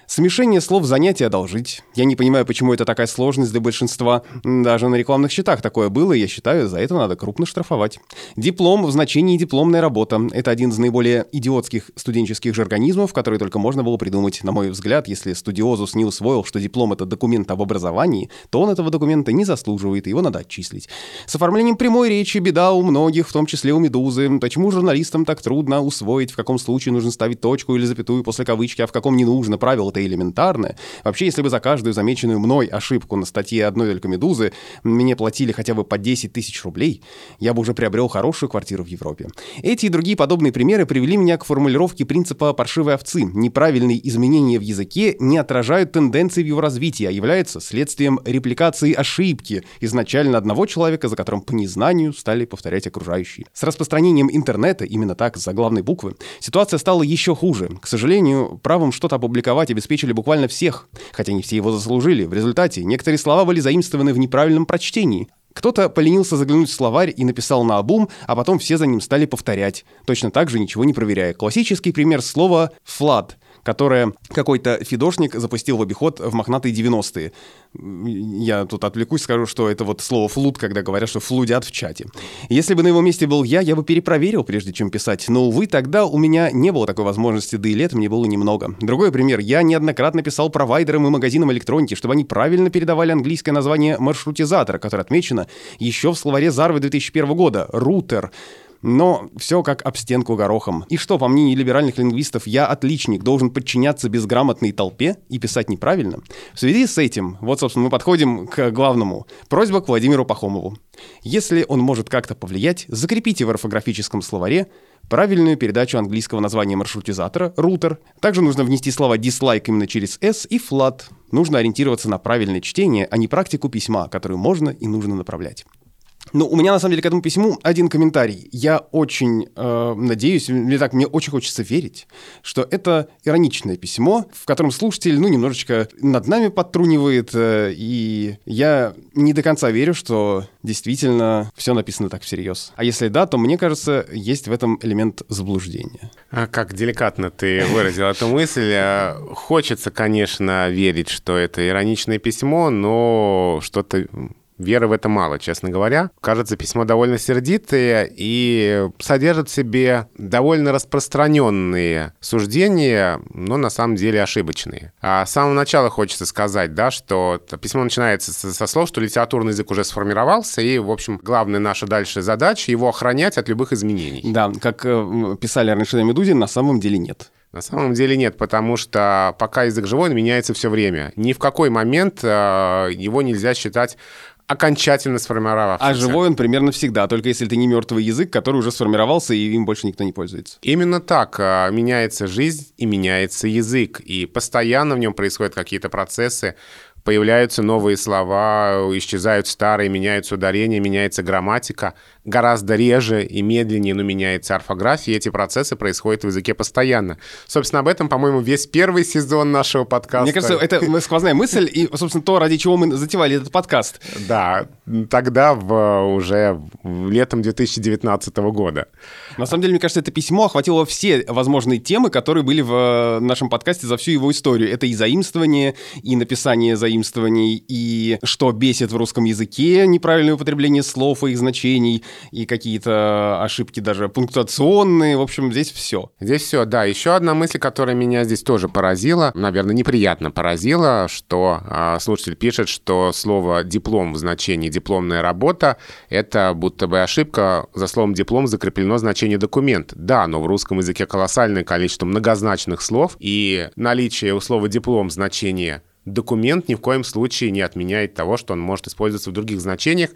Смешение слов «занять» и «одолжить». Я не понимаю, почему это такая сложность для большинства. Даже на рекламных счетах такое было, и я считаю, за это надо крупно штрафовать. Диплом в значении «дипломная работа». Это один из наиболее идиотских студенческих жаргонизмов, который только можно было придумать. На мой взгляд, если студиозус не усвоил, что диплом — это документ об образовании, то он этого документа не заслуживает, и его надо отчислить. С оформлением прямой речи беда у многих, в том числе у «Медузы». Почему журналистам так трудно усвоить, в каком случае нужно ставить точку или запятую после кавычки, а в каком не нужно? Правило это элементарное. Вообще, если бы за каждую замеченную мной ошибку на статье одной только «Медузы» мне платили хотя бы по 10 тысяч рублей, я бы уже приобрел хорошую квартиру в Европе. Эти и другие подобные примеры привели меня к формулировке принципа паршивой овцы. Неправильные изменения в языке не отражают тенденции в его развитии, а являются следствием репликации ошибки изначально одного человека, за которым по незнанию стали повторять окружающие. С распространением интернета, именно так, с заглавной буквы, ситуация стала еще хуже. К сожалению, правом что-то опубликовать обеспечить обеспечили буквально всех, хотя не все его заслужили. В результате некоторые слова были заимствованы в неправильном прочтении. Кто-то поленился заглянуть в словарь и написал на обум, а потом все за ним стали повторять, точно так же ничего не проверяя. Классический пример слова «flood», которое какой-то фидошник запустил в обиход в мохнатые 90-е. Я тут отвлекусь, скажу, что это вот слово «флут», когда говорят, что флудят в чате. Если бы на его месте был я, я бы перепроверил, прежде чем писать. Но, увы, тогда у меня не было такой возможности, да и лет мне было немного. Другой пример. Я неоднократно писал провайдерам и магазинам электроники, чтобы они правильно передавали английское название маршрутизатора, которое отмечено еще в словаре Зарвы 2001 года — «рутер». Но все как об стенку горохом. И что, по мнению либеральных лингвистов, я отличник, должен подчиняться безграмотной толпе и писать неправильно? В связи с этим, вот, собственно, мы подходим к главному. Просьба к Владимиру Пахомову. Если он может как-то повлиять, закрепите в орфографическом словаре правильную передачу английского названия маршрутизатора, рутер. Также нужно внести слова dislike именно через s и flat. Нужно ориентироваться на правильное чтение, а не практику письма, которую можно и нужно направлять. Ну, у меня на самом деле к этому письму один комментарий. Я очень э, надеюсь, мне так, мне очень хочется верить, что это ироничное письмо, в котором слушатель, ну, немножечко над нами подтрунивает, э, и я не до конца верю, что действительно все написано так всерьез. А если да, то мне кажется, есть в этом элемент заблуждения. А как деликатно ты выразил эту мысль. Э, хочется, конечно, верить, что это ироничное письмо, но что-то Веры в это мало, честно говоря. Кажется, письмо довольно сердитое и содержит в себе довольно распространенные суждения, но на самом деле ошибочные. А с самого начала хочется сказать, да, что письмо начинается со слов, что литературный язык уже сформировался, и, в общем, главная наша дальше задача его охранять от любых изменений. Да, как э, писали раньше на «Медузе», на самом деле нет. На самом деле нет, потому что пока язык живой, он меняется все время. Ни в какой момент э, его нельзя считать окончательно сформировавшийся. А живой он примерно всегда, только если это не мертвый язык, который уже сформировался, и им больше никто не пользуется. Именно так. А, меняется жизнь и меняется язык, и постоянно в нем происходят какие-то процессы, появляются новые слова, исчезают старые, меняются ударения, меняется грамматика — гораздо реже и медленнее, но меняется орфография, и эти процессы происходят в языке постоянно. Собственно, об этом, по-моему, весь первый сезон нашего подкаста. Мне кажется, это сквозная мысль, и, собственно, то, ради чего мы затевали этот подкаст. Да, тогда в, уже летом 2019 года. На самом деле, мне кажется, это письмо охватило все возможные темы, которые были в нашем подкасте за всю его историю. Это и заимствование, и написание заимствований, и что бесит в русском языке, неправильное употребление слов и их значений, и какие-то ошибки даже пунктуационные. В общем, здесь все. Здесь все, да. Еще одна мысль, которая меня здесь тоже поразила, наверное, неприятно поразила, что э, слушатель пишет, что слово «диплом» в значении «дипломная работа» — это будто бы ошибка. За словом «диплом» закреплено значение «документ». Да, но в русском языке колоссальное количество многозначных слов, и наличие у слова «диплом» значения документ ни в коем случае не отменяет того, что он может использоваться в других значениях.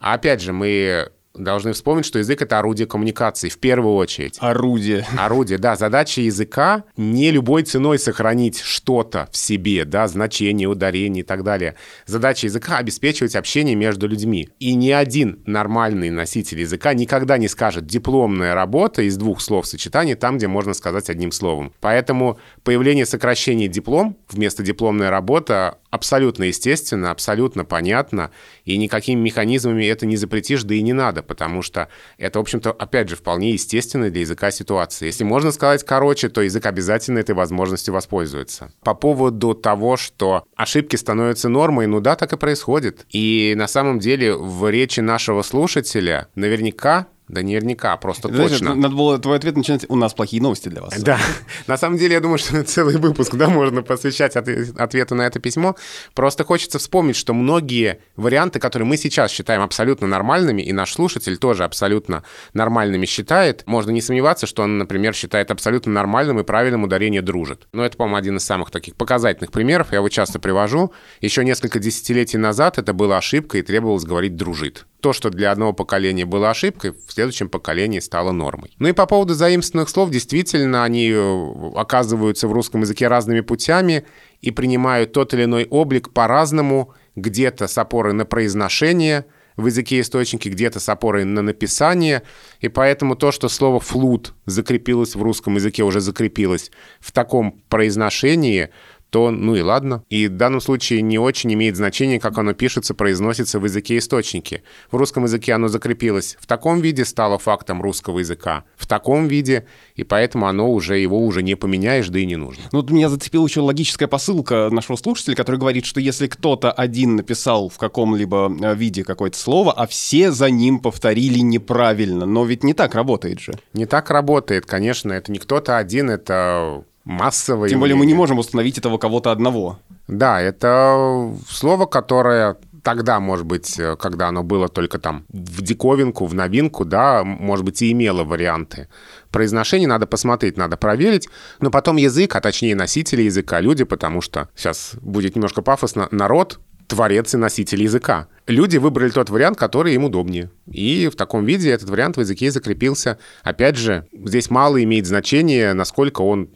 А опять же, мы должны вспомнить, что язык — это орудие коммуникации в первую очередь. Орудие. Орудие, да. Задача языка — не любой ценой сохранить что-то в себе, да, значение, ударение и так далее. Задача языка — обеспечивать общение между людьми. И ни один нормальный носитель языка никогда не скажет «дипломная работа» из двух слов сочетания там, где можно сказать одним словом. Поэтому появление сокращения «диплом» вместо «дипломная работа» абсолютно естественно, абсолютно понятно, и никакими механизмами это не запретишь, да и не надо, потому что это, в общем-то, опять же, вполне естественно для языка ситуация. Если можно сказать короче, то язык обязательно этой возможностью воспользуется. По поводу того, что ошибки становятся нормой, ну да, так и происходит. И на самом деле в речи нашего слушателя наверняка да наверняка, просто Знаешь, точно. Надо было твой ответ начинать, у нас плохие новости для вас. Да, на самом деле я думаю, что целый выпуск да, можно посвящать от, ответу на это письмо. Просто хочется вспомнить, что многие варианты, которые мы сейчас считаем абсолютно нормальными, и наш слушатель тоже абсолютно нормальными считает, можно не сомневаться, что он, например, считает абсолютно нормальным и правильным ударение «дружит». Но это, по-моему, один из самых таких показательных примеров, я его часто привожу. Еще несколько десятилетий назад это была ошибка и требовалось говорить «дружит» то, что для одного поколения было ошибкой, в следующем поколении стало нормой. Ну и по поводу заимствованных слов, действительно, они э, оказываются в русском языке разными путями и принимают тот или иной облик по-разному, где-то с опорой на произношение в языке источники, где-то с опорой на написание, и поэтому то, что слово «флут» закрепилось в русском языке, уже закрепилось в таком произношении – то ну и ладно. И в данном случае не очень имеет значения, как оно пишется, произносится в языке источники. В русском языке оно закрепилось в таком виде, стало фактом русского языка. В таком виде, и поэтому оно уже, его уже не поменяешь, да и не нужно. Ну, вот меня зацепила еще логическая посылка нашего слушателя, который говорит, что если кто-то один написал в каком-либо э, виде какое-то слово, а все за ним повторили неправильно, но ведь не так работает же. Не так работает, конечно, это не кто-то один, это массовое. Тем более мы не можем установить этого кого-то одного. Да, это слово, которое тогда, может быть, э, когда оно было только там в диковинку, в новинку, да, может быть, и имело варианты. Произношение надо посмотреть, надо проверить, но потом язык, а точнее носители языка, люди, потому что сейчас будет немножко пафосно, народ творец и носитель языка. Люди выбрали тот вариант, который им удобнее. И в таком виде этот вариант в языке закрепился. Опять же, здесь мало имеет значения, насколько он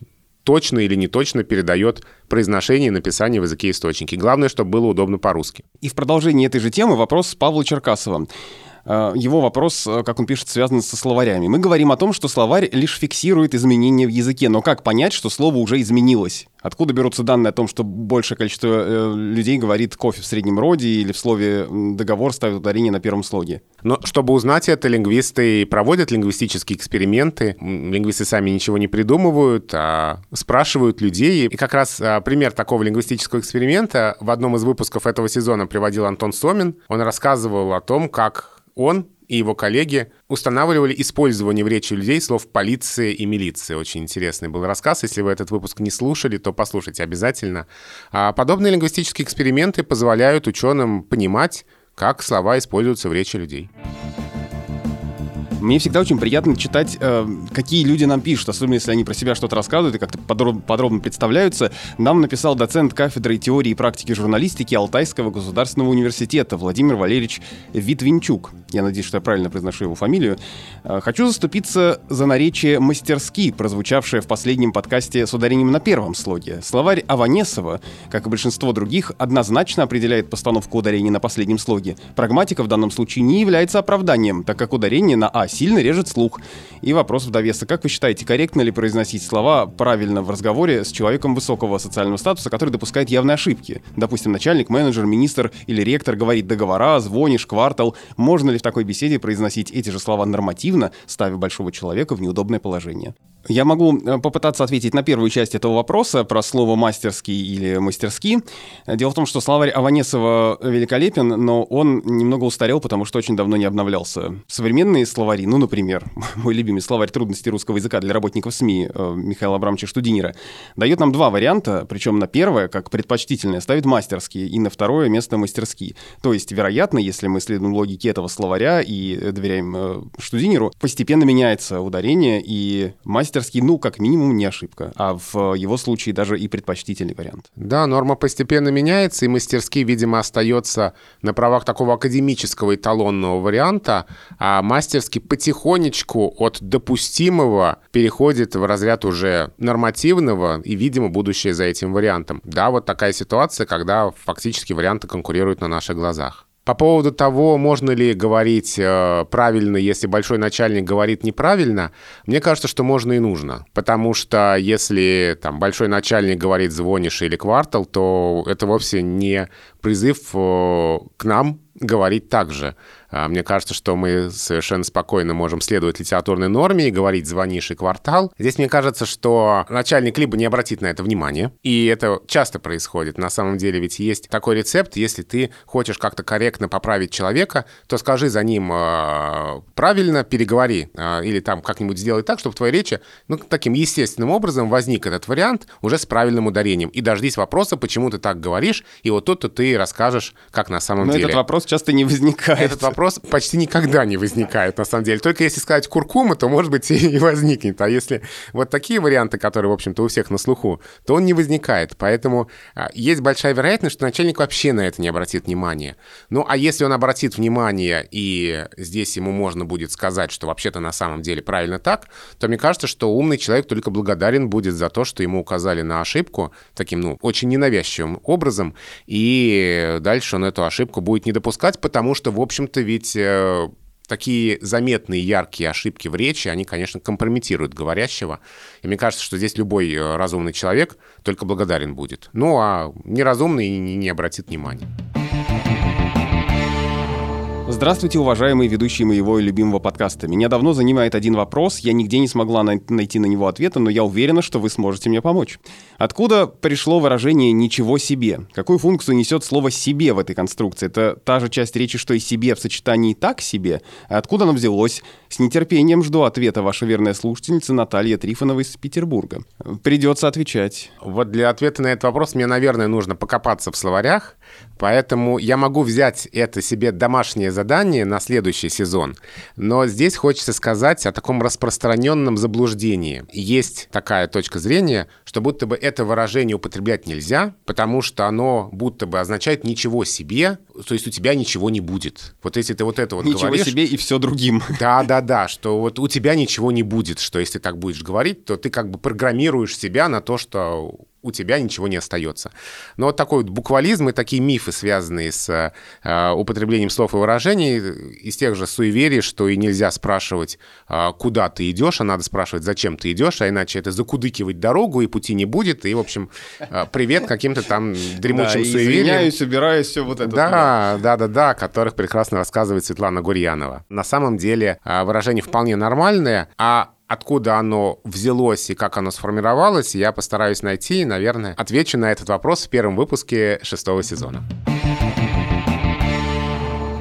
точно или не точно передает произношение и написание в языке источники. Главное, чтобы было удобно по-русски. И в продолжении этой же темы вопрос Павла Черкасова. Э, его вопрос, э, как он пишет, связан со словарями. Мы говорим о том, что словарь лишь фиксирует изменения в языке, но как понять, что слово уже изменилось? Откуда берутся данные о том, что большее количество э, людей говорит кофе в среднем роде или в слове договор ставит ударение на первом слоге? Но чтобы узнать это, лингвисты проводят лингвистические эксперименты. Лингвисты сами ничего не придумывают, а спрашивают людей. И как раз а, пример такого лингвистического эксперимента в одном из выпусков этого сезона приводил Антон Сомин. Он рассказывал о том, как он и его коллеги устанавливали использование в речи людей слов «полиция» и «милиция». Очень интересный был рассказ. Если вы этот выпуск не слушали, то послушайте обязательно. А подобные лингвистические эксперименты позволяют ученым понимать, как слова используются в речи людей. Мне всегда очень приятно читать, э, какие люди нам пишут, особенно если они про себя что-то рассказывают и как-то подробно, представляются. Нам написал доцент кафедры теории и практики журналистики Алтайского государственного университета Владимир Валерьевич Витвинчук. Я надеюсь, что я правильно произношу его фамилию. Э, хочу заступиться за наречие «мастерски», прозвучавшее в последнем подкасте с ударением на первом слоге. Словарь Аванесова, как и большинство других, однозначно определяет постановку ударения на последнем слоге. Прагматика в данном случае не является оправданием, так как ударение на «а» сильно режет слух. И вопрос в довесок. Как вы считаете, корректно ли произносить слова правильно в разговоре с человеком высокого социального статуса, который допускает явные ошибки? Допустим, начальник, менеджер, министр или ректор говорит договора, звонишь, квартал. Можно ли в такой беседе произносить эти же слова нормативно, ставя большого человека в неудобное положение? Я могу э, попытаться ответить на первую часть этого вопроса про слово «мастерский» или «мастерски». Дело в том, что словарь Аванесова великолепен, но он немного устарел, потому что очень давно не обновлялся. Современные словари, ну, например, мой любимый словарь трудностей русского языка для работников СМИ э, Михаила Абрамовича Штудинера, дает нам два варианта, причем на первое, как предпочтительное, ставит «мастерские», и на второе место «мастерски». То есть, вероятно, если мы следуем логике этого словаря и доверяем э, Штудинеру, постепенно меняется ударение, и «мастер» мастерский, ну, как минимум, не ошибка, а в его случае даже и предпочтительный вариант. Да, норма постепенно меняется, и мастерский, видимо, остается на правах такого академического эталонного варианта, а мастерский потихонечку от допустимого переходит в разряд уже нормативного, и, видимо, будущее за этим вариантом. Да, вот такая ситуация, когда фактически варианты конкурируют на наших глазах. По поводу того, можно ли говорить э, правильно, если большой начальник говорит неправильно, мне кажется, что можно и нужно. Потому что если там большой начальник говорит «звонишь» или «квартал», то это вовсе не призыв э, к нам говорить так же. А, мне кажется, что мы совершенно спокойно можем следовать литературной норме и говорить «звонишь» и «квартал». Здесь мне кажется, что начальник либо не обратит на это внимание, и это часто происходит. На самом деле ведь есть такой рецепт, если ты хочешь как-то корректно поправить человека, то скажи за ним э, правильно, переговори, э, или там как-нибудь сделай так, чтобы в твоей речи ну, таким естественным образом возник этот вариант уже с правильным ударением. И дождись вопроса, почему ты так говоришь, и вот тут-то ты расскажешь, как на самом Но деле. этот вопрос часто не возникает. Этот вопрос почти никогда не возникает, на самом деле. Только если сказать куркума, то, может быть, и возникнет. А если вот такие варианты, которые, в общем-то, у всех на слуху, то он не возникает. Поэтому а, есть большая вероятность, что начальник вообще на это не обратит внимания. Ну, а если он обратит внимание, и здесь ему можно будет сказать, что вообще-то на самом деле правильно так, то мне кажется, что умный человек только благодарен будет за то, что ему указали на ошибку таким, ну, очень ненавязчивым образом, и дальше он эту ошибку будет не допускать, потому что, в общем-то, ведь э, такие заметные, яркие ошибки в речи, они, конечно, компрометируют говорящего. И мне кажется, что здесь любой э, разумный человек только благодарен будет. Ну, а неразумный не обратит внимания. Здравствуйте, уважаемые ведущие моего любимого подкаста. Меня давно занимает один вопрос, я нигде не смогла найти на него ответа, но я уверена, что вы сможете мне помочь. Откуда пришло выражение «ничего себе»? Какую функцию несет слово «себе» в этой конструкции? Это та же часть речи, что и «себе» в сочетании «так себе»? Откуда оно взялось? С нетерпением жду ответа ваша верная слушательница Наталья Трифонова из Петербурга. Придется отвечать. Вот для ответа на этот вопрос мне, наверное, нужно покопаться в словарях, Поэтому я могу взять это себе домашнее задание на следующий сезон. Но здесь хочется сказать о таком распространенном заблуждении. Есть такая точка зрения, что будто бы это выражение употреблять нельзя, потому что оно будто бы означает ничего себе, то есть у тебя ничего не будет. Вот если ты вот это вот ничего говоришь... себе и все другим. Да-да-да, что вот у тебя ничего не будет, что если так будешь говорить, то ты как бы программируешь себя на то, что у тебя ничего не остается. Но вот такой вот буквализм и такие мифы, связанные с э, употреблением слов и выражений, из тех же суеверий, что и нельзя спрашивать, э, куда ты идешь, а надо спрашивать, зачем ты идешь, а иначе это закудыкивать дорогу, и пути не будет, и, в общем, э, привет каким-то там дремучим да, суевериям. извиняюсь, убираюсь, все вот это. Да, да, да, да, о которых прекрасно рассказывает Светлана Гурьянова. На самом деле э, выражение вполне нормальное, а Откуда оно взялось и как оно сформировалось, я постараюсь найти и, наверное, отвечу на этот вопрос в первом выпуске шестого сезона.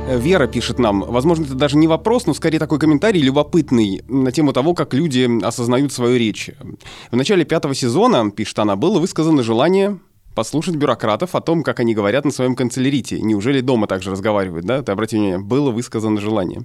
Вера пишет нам, возможно, это даже не вопрос, но скорее такой комментарий любопытный на тему того, как люди осознают свою речь. В начале пятого сезона, пишет она, было высказано желание послушать бюрократов о том, как они говорят на своем канцелярите. Неужели дома также разговаривают, да? Ты обрати внимание, было высказано желание.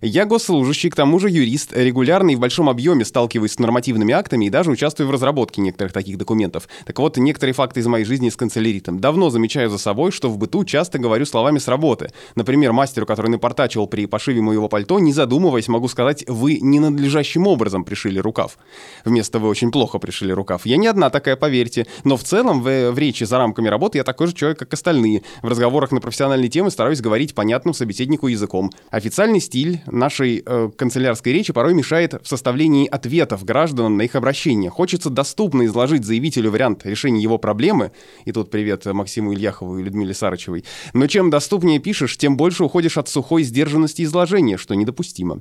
Я госслужащий, к тому же юрист, регулярно и в большом объеме сталкиваюсь с нормативными актами и даже участвую в разработке некоторых таких документов. Так вот, некоторые факты из моей жизни с канцеляритом. Давно замечаю за собой, что в быту часто говорю словами с работы. Например, мастеру, который напортачивал при пошиве моего пальто, не задумываясь, могу сказать, вы ненадлежащим образом пришили рукав. Вместо вы очень плохо пришили рукав. Я не одна такая, поверьте. Но в целом в, в речи за рамками работы я такой же человек, как остальные. В разговорах на профессиональные темы стараюсь говорить понятным собеседнику языком. Официальный стиль нашей э, канцелярской речи порой мешает в составлении ответов гражданам на их обращения. Хочется доступно изложить заявителю вариант решения его проблемы. И тут привет Максиму Ильяхову и Людмиле Сарычевой. Но чем доступнее пишешь, тем больше уходишь от сухой сдержанности изложения, что недопустимо.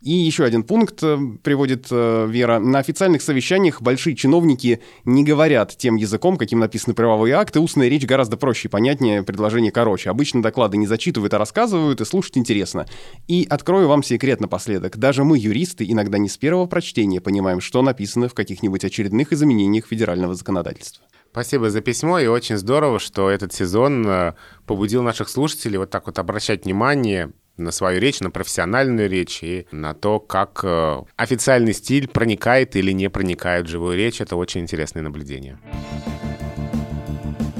И еще один пункт э, приводит э, Вера. На официальных совещаниях большие чиновники не говорят тем языком, каким написаны правовые акты. Устная речь гораздо проще и понятнее, предложение короче. Обычно доклады не зачитывают, а рассказывают, и слушать интересно. И открою вам секрет напоследок. Даже мы, юристы, иногда не с первого прочтения понимаем, что написано в каких-нибудь очередных изменениях федерального законодательства. Спасибо за письмо, и очень здорово, что этот сезон э, побудил наших слушателей вот так вот обращать внимание на свою речь, на профессиональную речь и на то, как э, официальный стиль проникает или не проникает в живую речь. Это очень интересное наблюдение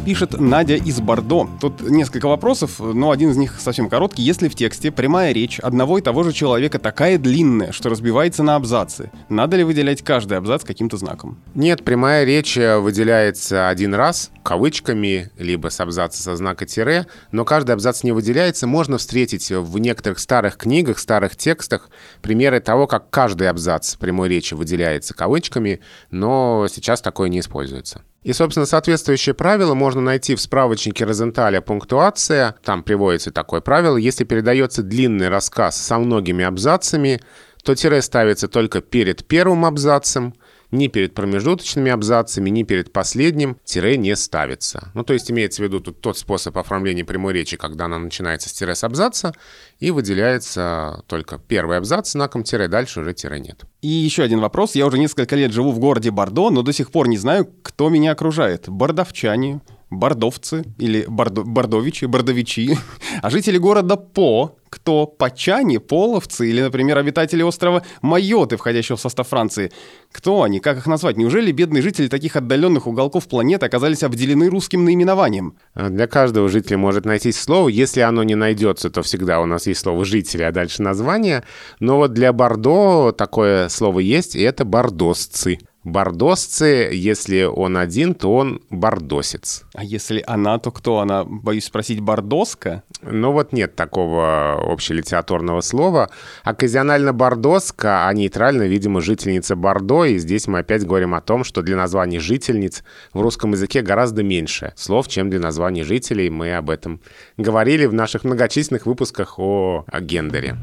пишет Надя из Бордо. Тут несколько вопросов, но один из них совсем короткий. Если в тексте прямая речь одного и того же человека такая длинная, что разбивается на абзацы, надо ли выделять каждый абзац каким-то знаком? Нет, прямая речь э, выделяется один раз, кавычками, либо с абзаца со знака тире, но каждый абзац не выделяется. Можно встретить в некоторых старых книгах, старых текстах примеры того, как каждый абзац прямой речи выделяется кавычками, но сейчас такое не используется. И, собственно, соответствующее правило можно найти в справочнике Розенталя «Пунктуация». Там приводится такое правило. Если передается длинный рассказ со многими абзацами, то тире ставится только перед первым абзацем – ни перед промежуточными абзацами, ни перед последним тире не ставится. Ну, то есть имеется в виду тут тот способ оформления прямой речи, когда она начинается с тире с абзаца, и выделяется только первый абзац знаком тире, дальше уже тире нет. И еще один вопрос. Я уже несколько лет живу в городе Бордо, но до сих пор не знаю, кто меня окружает. Бордовчане, бордовцы или бордо, бордовичи, бордовичи, а жители города По, кто почане, половцы или, например, обитатели острова Майоты, входящего в состав Франции. Кто они, как их назвать? Неужели бедные жители таких отдаленных уголков планеты оказались обделены русским наименованием? Для каждого жителя может найтись слово. Если оно не найдется, то всегда у нас есть слово «жители», а дальше название. Но вот для Бордо такое слово есть, и это бордосцы. Бордосцы, если он один, то он бордосец. А если она, то кто она? Боюсь спросить, бордоска? Ну вот нет такого общелитературного слова. Оказионально-бордоска, а нейтрально, видимо, жительница Бордо. И здесь мы опять говорим о том, что для названий жительниц в русском языке гораздо меньше слов, чем для названий жителей. Мы об этом говорили в наших многочисленных выпусках о, о гендере.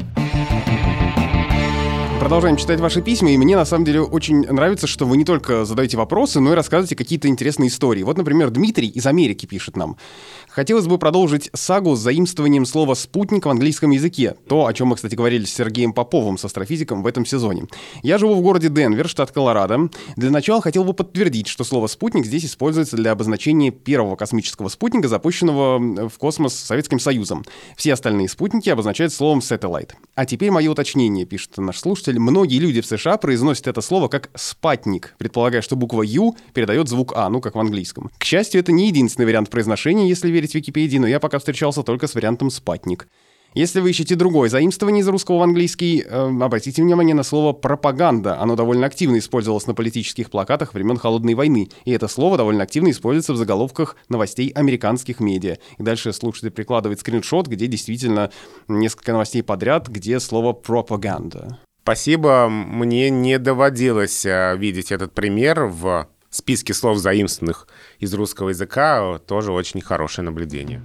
Продолжаем читать ваши письма, и мне на самом деле очень нравится, что вы не только задаете вопросы, но и рассказываете какие-то интересные истории. Вот, например, Дмитрий из Америки пишет нам. Хотелось бы продолжить сагу с заимствованием слова «спутник» в английском языке. То, о чем мы, кстати, говорили с Сергеем Поповым, с астрофизиком, в этом сезоне. Я живу в городе Денвер, штат Колорадо. Для начала хотел бы подтвердить, что слово «спутник» здесь используется для обозначения первого космического спутника, запущенного в космос Советским Союзом. Все остальные спутники обозначают словом «satellite». А теперь мое уточнение, пишет наш слушатель. Многие люди в США произносят это слово как «спатник», предполагая, что буква «ю» передает звук «а», ну, как в английском. К счастью, это не единственный вариант произношения, если верить Википедии, но я пока встречался только с вариантом «спатник». Если вы ищете другое заимствование из русского в английский, э, обратите внимание на слово «пропаганда». Оно довольно активно использовалось на политических плакатах времен Холодной войны, и это слово довольно активно используется в заголовках новостей американских медиа. И дальше слушатель прикладывает скриншот, где действительно несколько новостей подряд, где слово «пропаганда». Спасибо, мне не доводилось э, видеть этот пример в списке слов заимствованных из русского языка. Тоже очень хорошее наблюдение.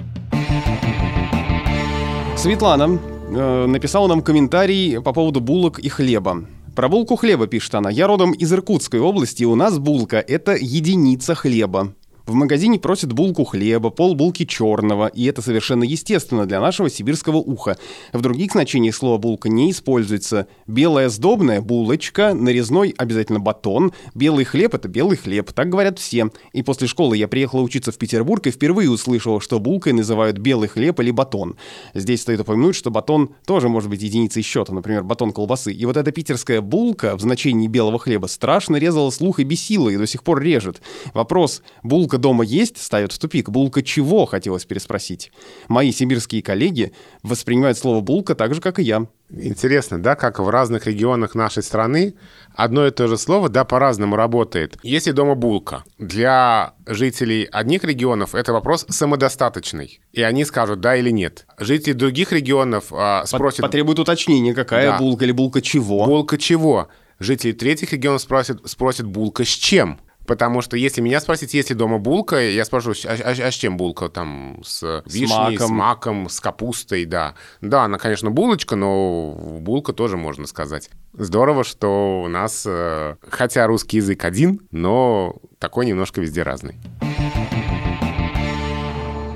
Светлана э, написала нам комментарий по поводу булок и хлеба. Про булку хлеба пишет она. Я родом из Иркутской области, и у нас булка — это единица хлеба. В магазине просят булку хлеба, пол булки черного, и это совершенно естественно для нашего сибирского уха. В других значениях слова «булка» не используется. Белая сдобная – булочка, нарезной – обязательно батон, белый хлеб – это белый хлеб, так говорят все. И после школы я приехала учиться в Петербург и впервые услышала, что булкой называют белый хлеб или батон. Здесь стоит упомянуть, что батон тоже может быть единицей счета, например, батон колбасы. И вот эта питерская булка в значении белого хлеба страшно резала слух и бесила, и до сих пор режет. Вопрос «булка дома есть?» ставят в тупик. «Булка чего?» хотелось переспросить. Мои сибирские коллеги воспринимают слово «булка» так же, как и я. Интересно, да, как в разных регионах нашей страны одно и то же слово, да, по-разному работает. Если дома булка, для жителей одних регионов это вопрос самодостаточный, и они скажут да или нет. Жители других регионов а, спросят... Потребуют уточнения, какая да. булка или булка чего. Булка чего? Жители третьих регионов спросят, спросят булка с чем? Потому что если меня спросить, есть ли дома булка, я спрошу, а, а, а с чем булка? Там с вишней, с маком. с маком, с капустой, да. Да, она, конечно, булочка, но булка тоже можно сказать. Здорово, что у нас, э, хотя русский язык один, но такой немножко везде разный.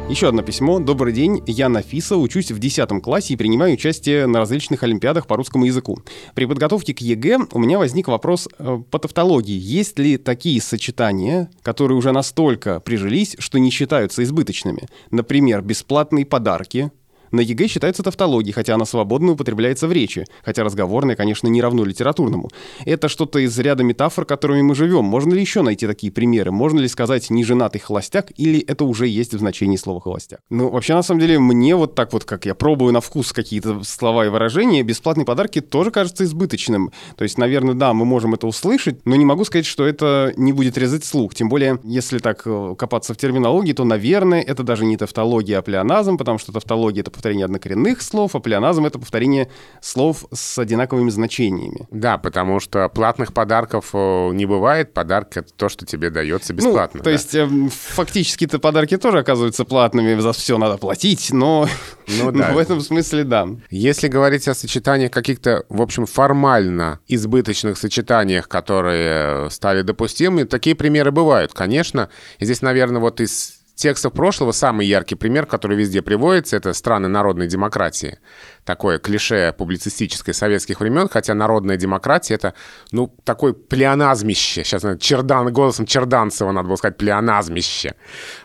Еще одно письмо. Добрый день, я Нафиса, учусь в 10 классе и принимаю участие на различных олимпиадах по русскому языку. При подготовке к ЕГЭ у меня возник вопрос э, по тавтологии. Есть ли такие сочетания, которые уже настолько прижились, что не считаются избыточными? Например, бесплатные подарки, на ЕГЭ считается тавтологией, хотя она свободно употребляется в речи, хотя разговорная, конечно, не равно литературному. Это что-то из ряда метафор, которыми мы живем. Можно ли еще найти такие примеры? Можно ли сказать «неженатый холостяк» или это уже есть в значении слова «холостяк»? Ну, вообще, на самом деле, мне вот так вот, как я пробую на вкус какие-то слова и выражения, бесплатные подарки тоже кажется избыточным. То есть, наверное, да, мы можем это услышать, но не могу сказать, что это не будет резать слух. Тем более, если так э, копаться в терминологии, то, наверное, это даже не тавтология, а плеоназм, потому что тавтология — это повторение однокоренных слов, а плеоназм — это повторение слов с одинаковыми значениями. Да, потому что платных подарков э, не бывает. Подарок — это то, что тебе дается ну, бесплатно. Ну, то да. есть э, фактически-то подарки тоже оказываются платными, за все надо платить, но, ну, да. но в этом смысле да. Если говорить о сочетаниях каких-то, в общем, формально избыточных сочетаниях, которые стали допустимыми, такие примеры бывают, конечно. И здесь, наверное, вот из текстов прошлого самый яркий пример, который везде приводится, это страны народной демократии такое клише публицистическое советских времен, хотя народная демократия — это, ну, такое плеоназмище. Сейчас чердан, голосом Черданцева надо было сказать плеоназмище,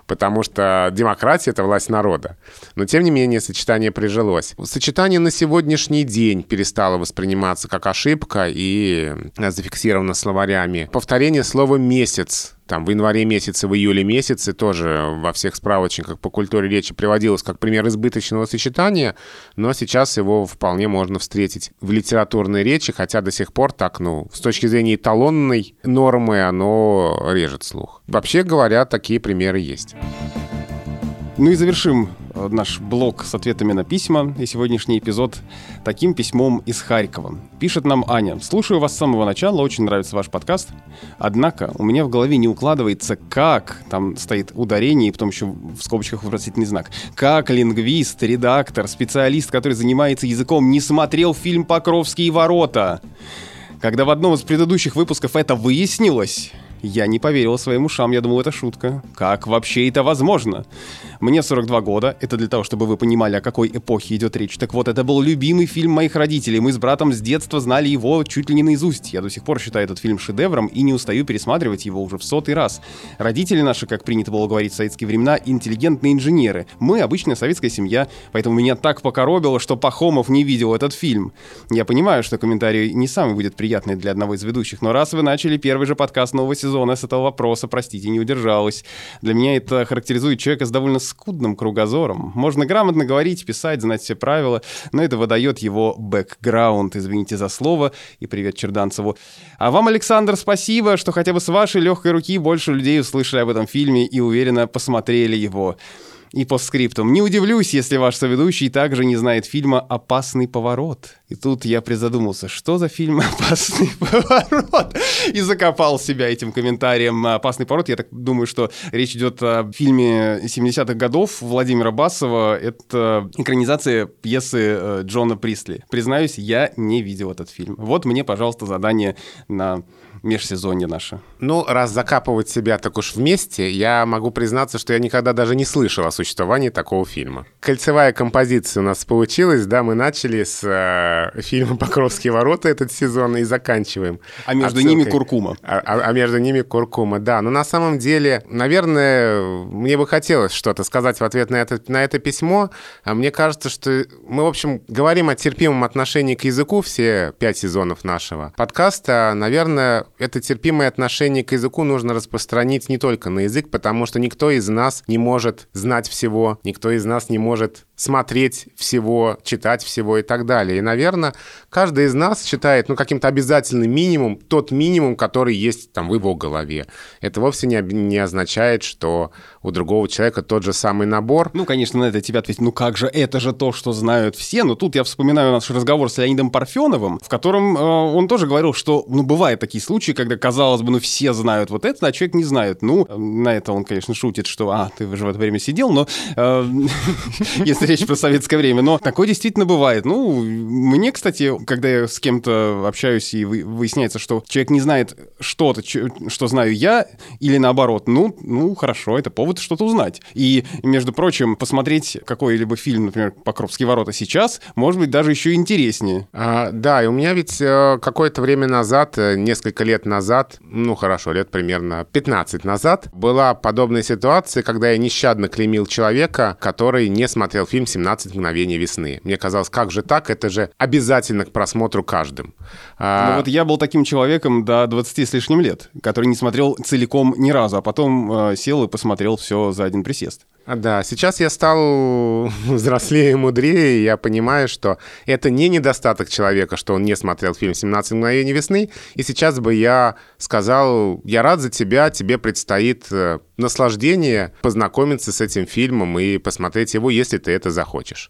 потому что демократия — это власть народа. Но, тем не менее, сочетание прижилось. Сочетание на сегодняшний день перестало восприниматься как ошибка и зафиксировано словарями. Повторение слова «месяц» там в январе месяце, в июле месяце тоже во всех справочниках по культуре речи приводилось как пример избыточного сочетания, но сейчас сейчас его вполне можно встретить в литературной речи, хотя до сих пор так, ну, с точки зрения эталонной нормы, оно режет слух. Вообще говоря, такие примеры есть. Ну и завершим э, наш блог с ответами на письма и сегодняшний эпизод таким письмом из Харькова. Пишет нам Аня. Слушаю вас с самого начала, очень нравится ваш подкаст. Однако у меня в голове не укладывается, как, там стоит ударение и потом еще в скобочках вопросительный знак, как лингвист, редактор, специалист, который занимается языком, не смотрел фильм «Покровские ворота». Когда в одном из предыдущих выпусков это выяснилось, я не поверил своим ушам, я думал, это шутка. Как вообще это возможно? Мне 42 года, это для того, чтобы вы понимали, о какой эпохе идет речь. Так вот, это был любимый фильм моих родителей. Мы с братом с детства знали его чуть ли не наизусть. Я до сих пор считаю этот фильм шедевром и не устаю пересматривать его уже в сотый раз. Родители наши, как принято было говорить в советские времена, интеллигентные инженеры. Мы обычная советская семья, поэтому меня так покоробило, что Пахомов не видел этот фильм. Я понимаю, что комментарий не самый будет приятный для одного из ведущих, но раз вы начали первый же подкаст нового сезона с этого вопроса, простите, не удержалась. Для меня это характеризует человека с довольно скудным кругозором. Можно грамотно говорить, писать, знать все правила, но это выдает его бэкграунд, извините за слово, и привет Черданцеву. А вам, Александр, спасибо, что хотя бы с вашей легкой руки больше людей услышали об этом фильме и уверенно посмотрели его. И по скриптам. Не удивлюсь, если ваш соведущий также не знает фильма «Опасный поворот». И тут я призадумался, что за фильм «Опасный поворот?» И закопал себя этим комментарием «Опасный поворот». Я так думаю, что речь идет о фильме 70-х годов Владимира Басова. Это экранизация пьесы э, Джона Присли. Признаюсь, я не видел этот фильм. Вот мне, пожалуйста, задание на межсезонье наше. Ну, раз закапывать себя так уж вместе, я могу признаться, что я никогда даже не слышал о существовании такого фильма. Кольцевая композиция у нас получилась, да, мы начали с э, фильма «Покровские ворота» этот сезон и заканчиваем. А между отсылкой. ними «Куркума». А, а, а между ними «Куркума», да. Но на самом деле, наверное, мне бы хотелось что-то сказать в ответ на это, на это письмо. А мне кажется, что мы, в общем, говорим о терпимом отношении к языку все пять сезонов нашего подкаста. Наверное, это терпимое отношение к языку нужно распространить не только на язык, потому что никто из нас не может знать всего, никто из нас не может смотреть всего, читать всего и так далее. И, наверное, каждый из нас считает, ну, каким-то обязательным минимум, тот минимум, который есть там в его голове. Это вовсе не, не означает, что у другого человека тот же самый набор. Ну, конечно, на это тебя ответить, ну как же, это же то, что знают все. Но тут я вспоминаю наш разговор с Леонидом Парфеновым, в котором э, он тоже говорил, что, ну, бывают такие случаи, когда, казалось бы, ну, все знают вот это, а человек не знает. Ну, на это он, конечно, шутит, что, а, ты же в это время сидел, но э, если речь про советское время. Но такое действительно бывает. Ну, мне, кстати, когда я с кем-то общаюсь и выясняется, что человек не знает что-то, что знаю я, или наоборот, ну, ну, хорошо, это повод что-то узнать. И, между прочим, посмотреть какой-либо фильм, например, «Покровские ворота» сейчас, может быть, даже еще интереснее. А, да, и у меня ведь э, какое-то время назад, э, несколько лет назад, ну, хорошо, лет примерно 15 назад, была подобная ситуация, когда я нещадно клеймил человека, который не смотрел фильм «17 мгновений весны». Мне казалось, как же так? Это же обязательно к просмотру каждым. А... Ну вот я был таким человеком до 20 с лишним лет, который не смотрел целиком ни разу, а потом э, сел и посмотрел все за один присест. Да, сейчас я стал взрослее и мудрее, и я понимаю, что это не недостаток человека, что он не смотрел фильм «17 мгновений весны», и сейчас бы я сказал, я рад за тебя, тебе предстоит э, наслаждение познакомиться с этим фильмом и посмотреть его, если ты это захочешь.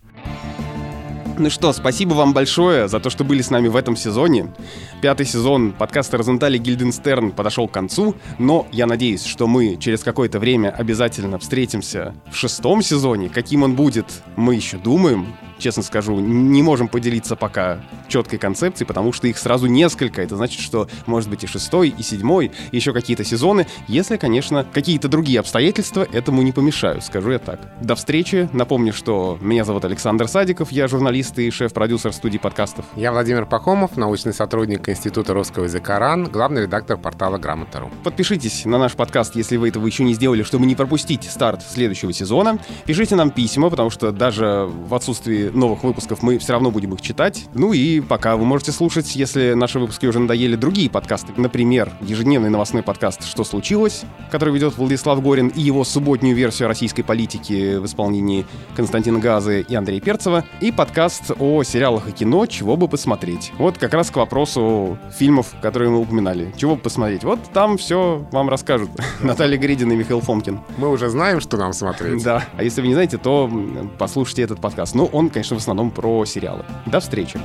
Ну что, спасибо вам большое за то, что были с нами в этом сезоне. Пятый сезон подкаста «Розентали Гильденстерн» подошел к концу, но я надеюсь, что мы через какое-то время обязательно встретимся в шестом сезоне. Каким он будет, мы еще думаем честно скажу, не можем поделиться пока четкой концепцией, потому что их сразу несколько. Это значит, что может быть и шестой, и седьмой, и еще какие-то сезоны, если, конечно, какие-то другие обстоятельства этому не помешают, скажу я так. До встречи. Напомню, что меня зовут Александр Садиков, я журналист и шеф-продюсер студии подкастов. Я Владимир Пахомов, научный сотрудник Института русского языка РАН, главный редактор портала Грамота.ру. Подпишитесь на наш подкаст, если вы этого еще не сделали, чтобы не пропустить старт следующего сезона. Пишите нам письма, потому что даже в отсутствии новых выпусков мы все равно будем их читать. Ну и пока вы можете слушать, если наши выпуски уже надоели, другие подкасты. Например, ежедневный новостной подкаст «Что случилось?», который ведет Владислав Горин, и его субботнюю версию российской политики в исполнении Константина Газы и Андрея Перцева, и подкаст о сериалах и кино «Чего бы посмотреть». Вот как раз к вопросу фильмов, которые мы упоминали. Чего бы посмотреть? Вот там все вам расскажут Наталья Гридина и Михаил Фомкин. Мы уже знаем, что нам смотреть. Да. А если вы не знаете, то послушайте этот подкаст. Ну, он, конечно, в основном про сериалы. До встречи.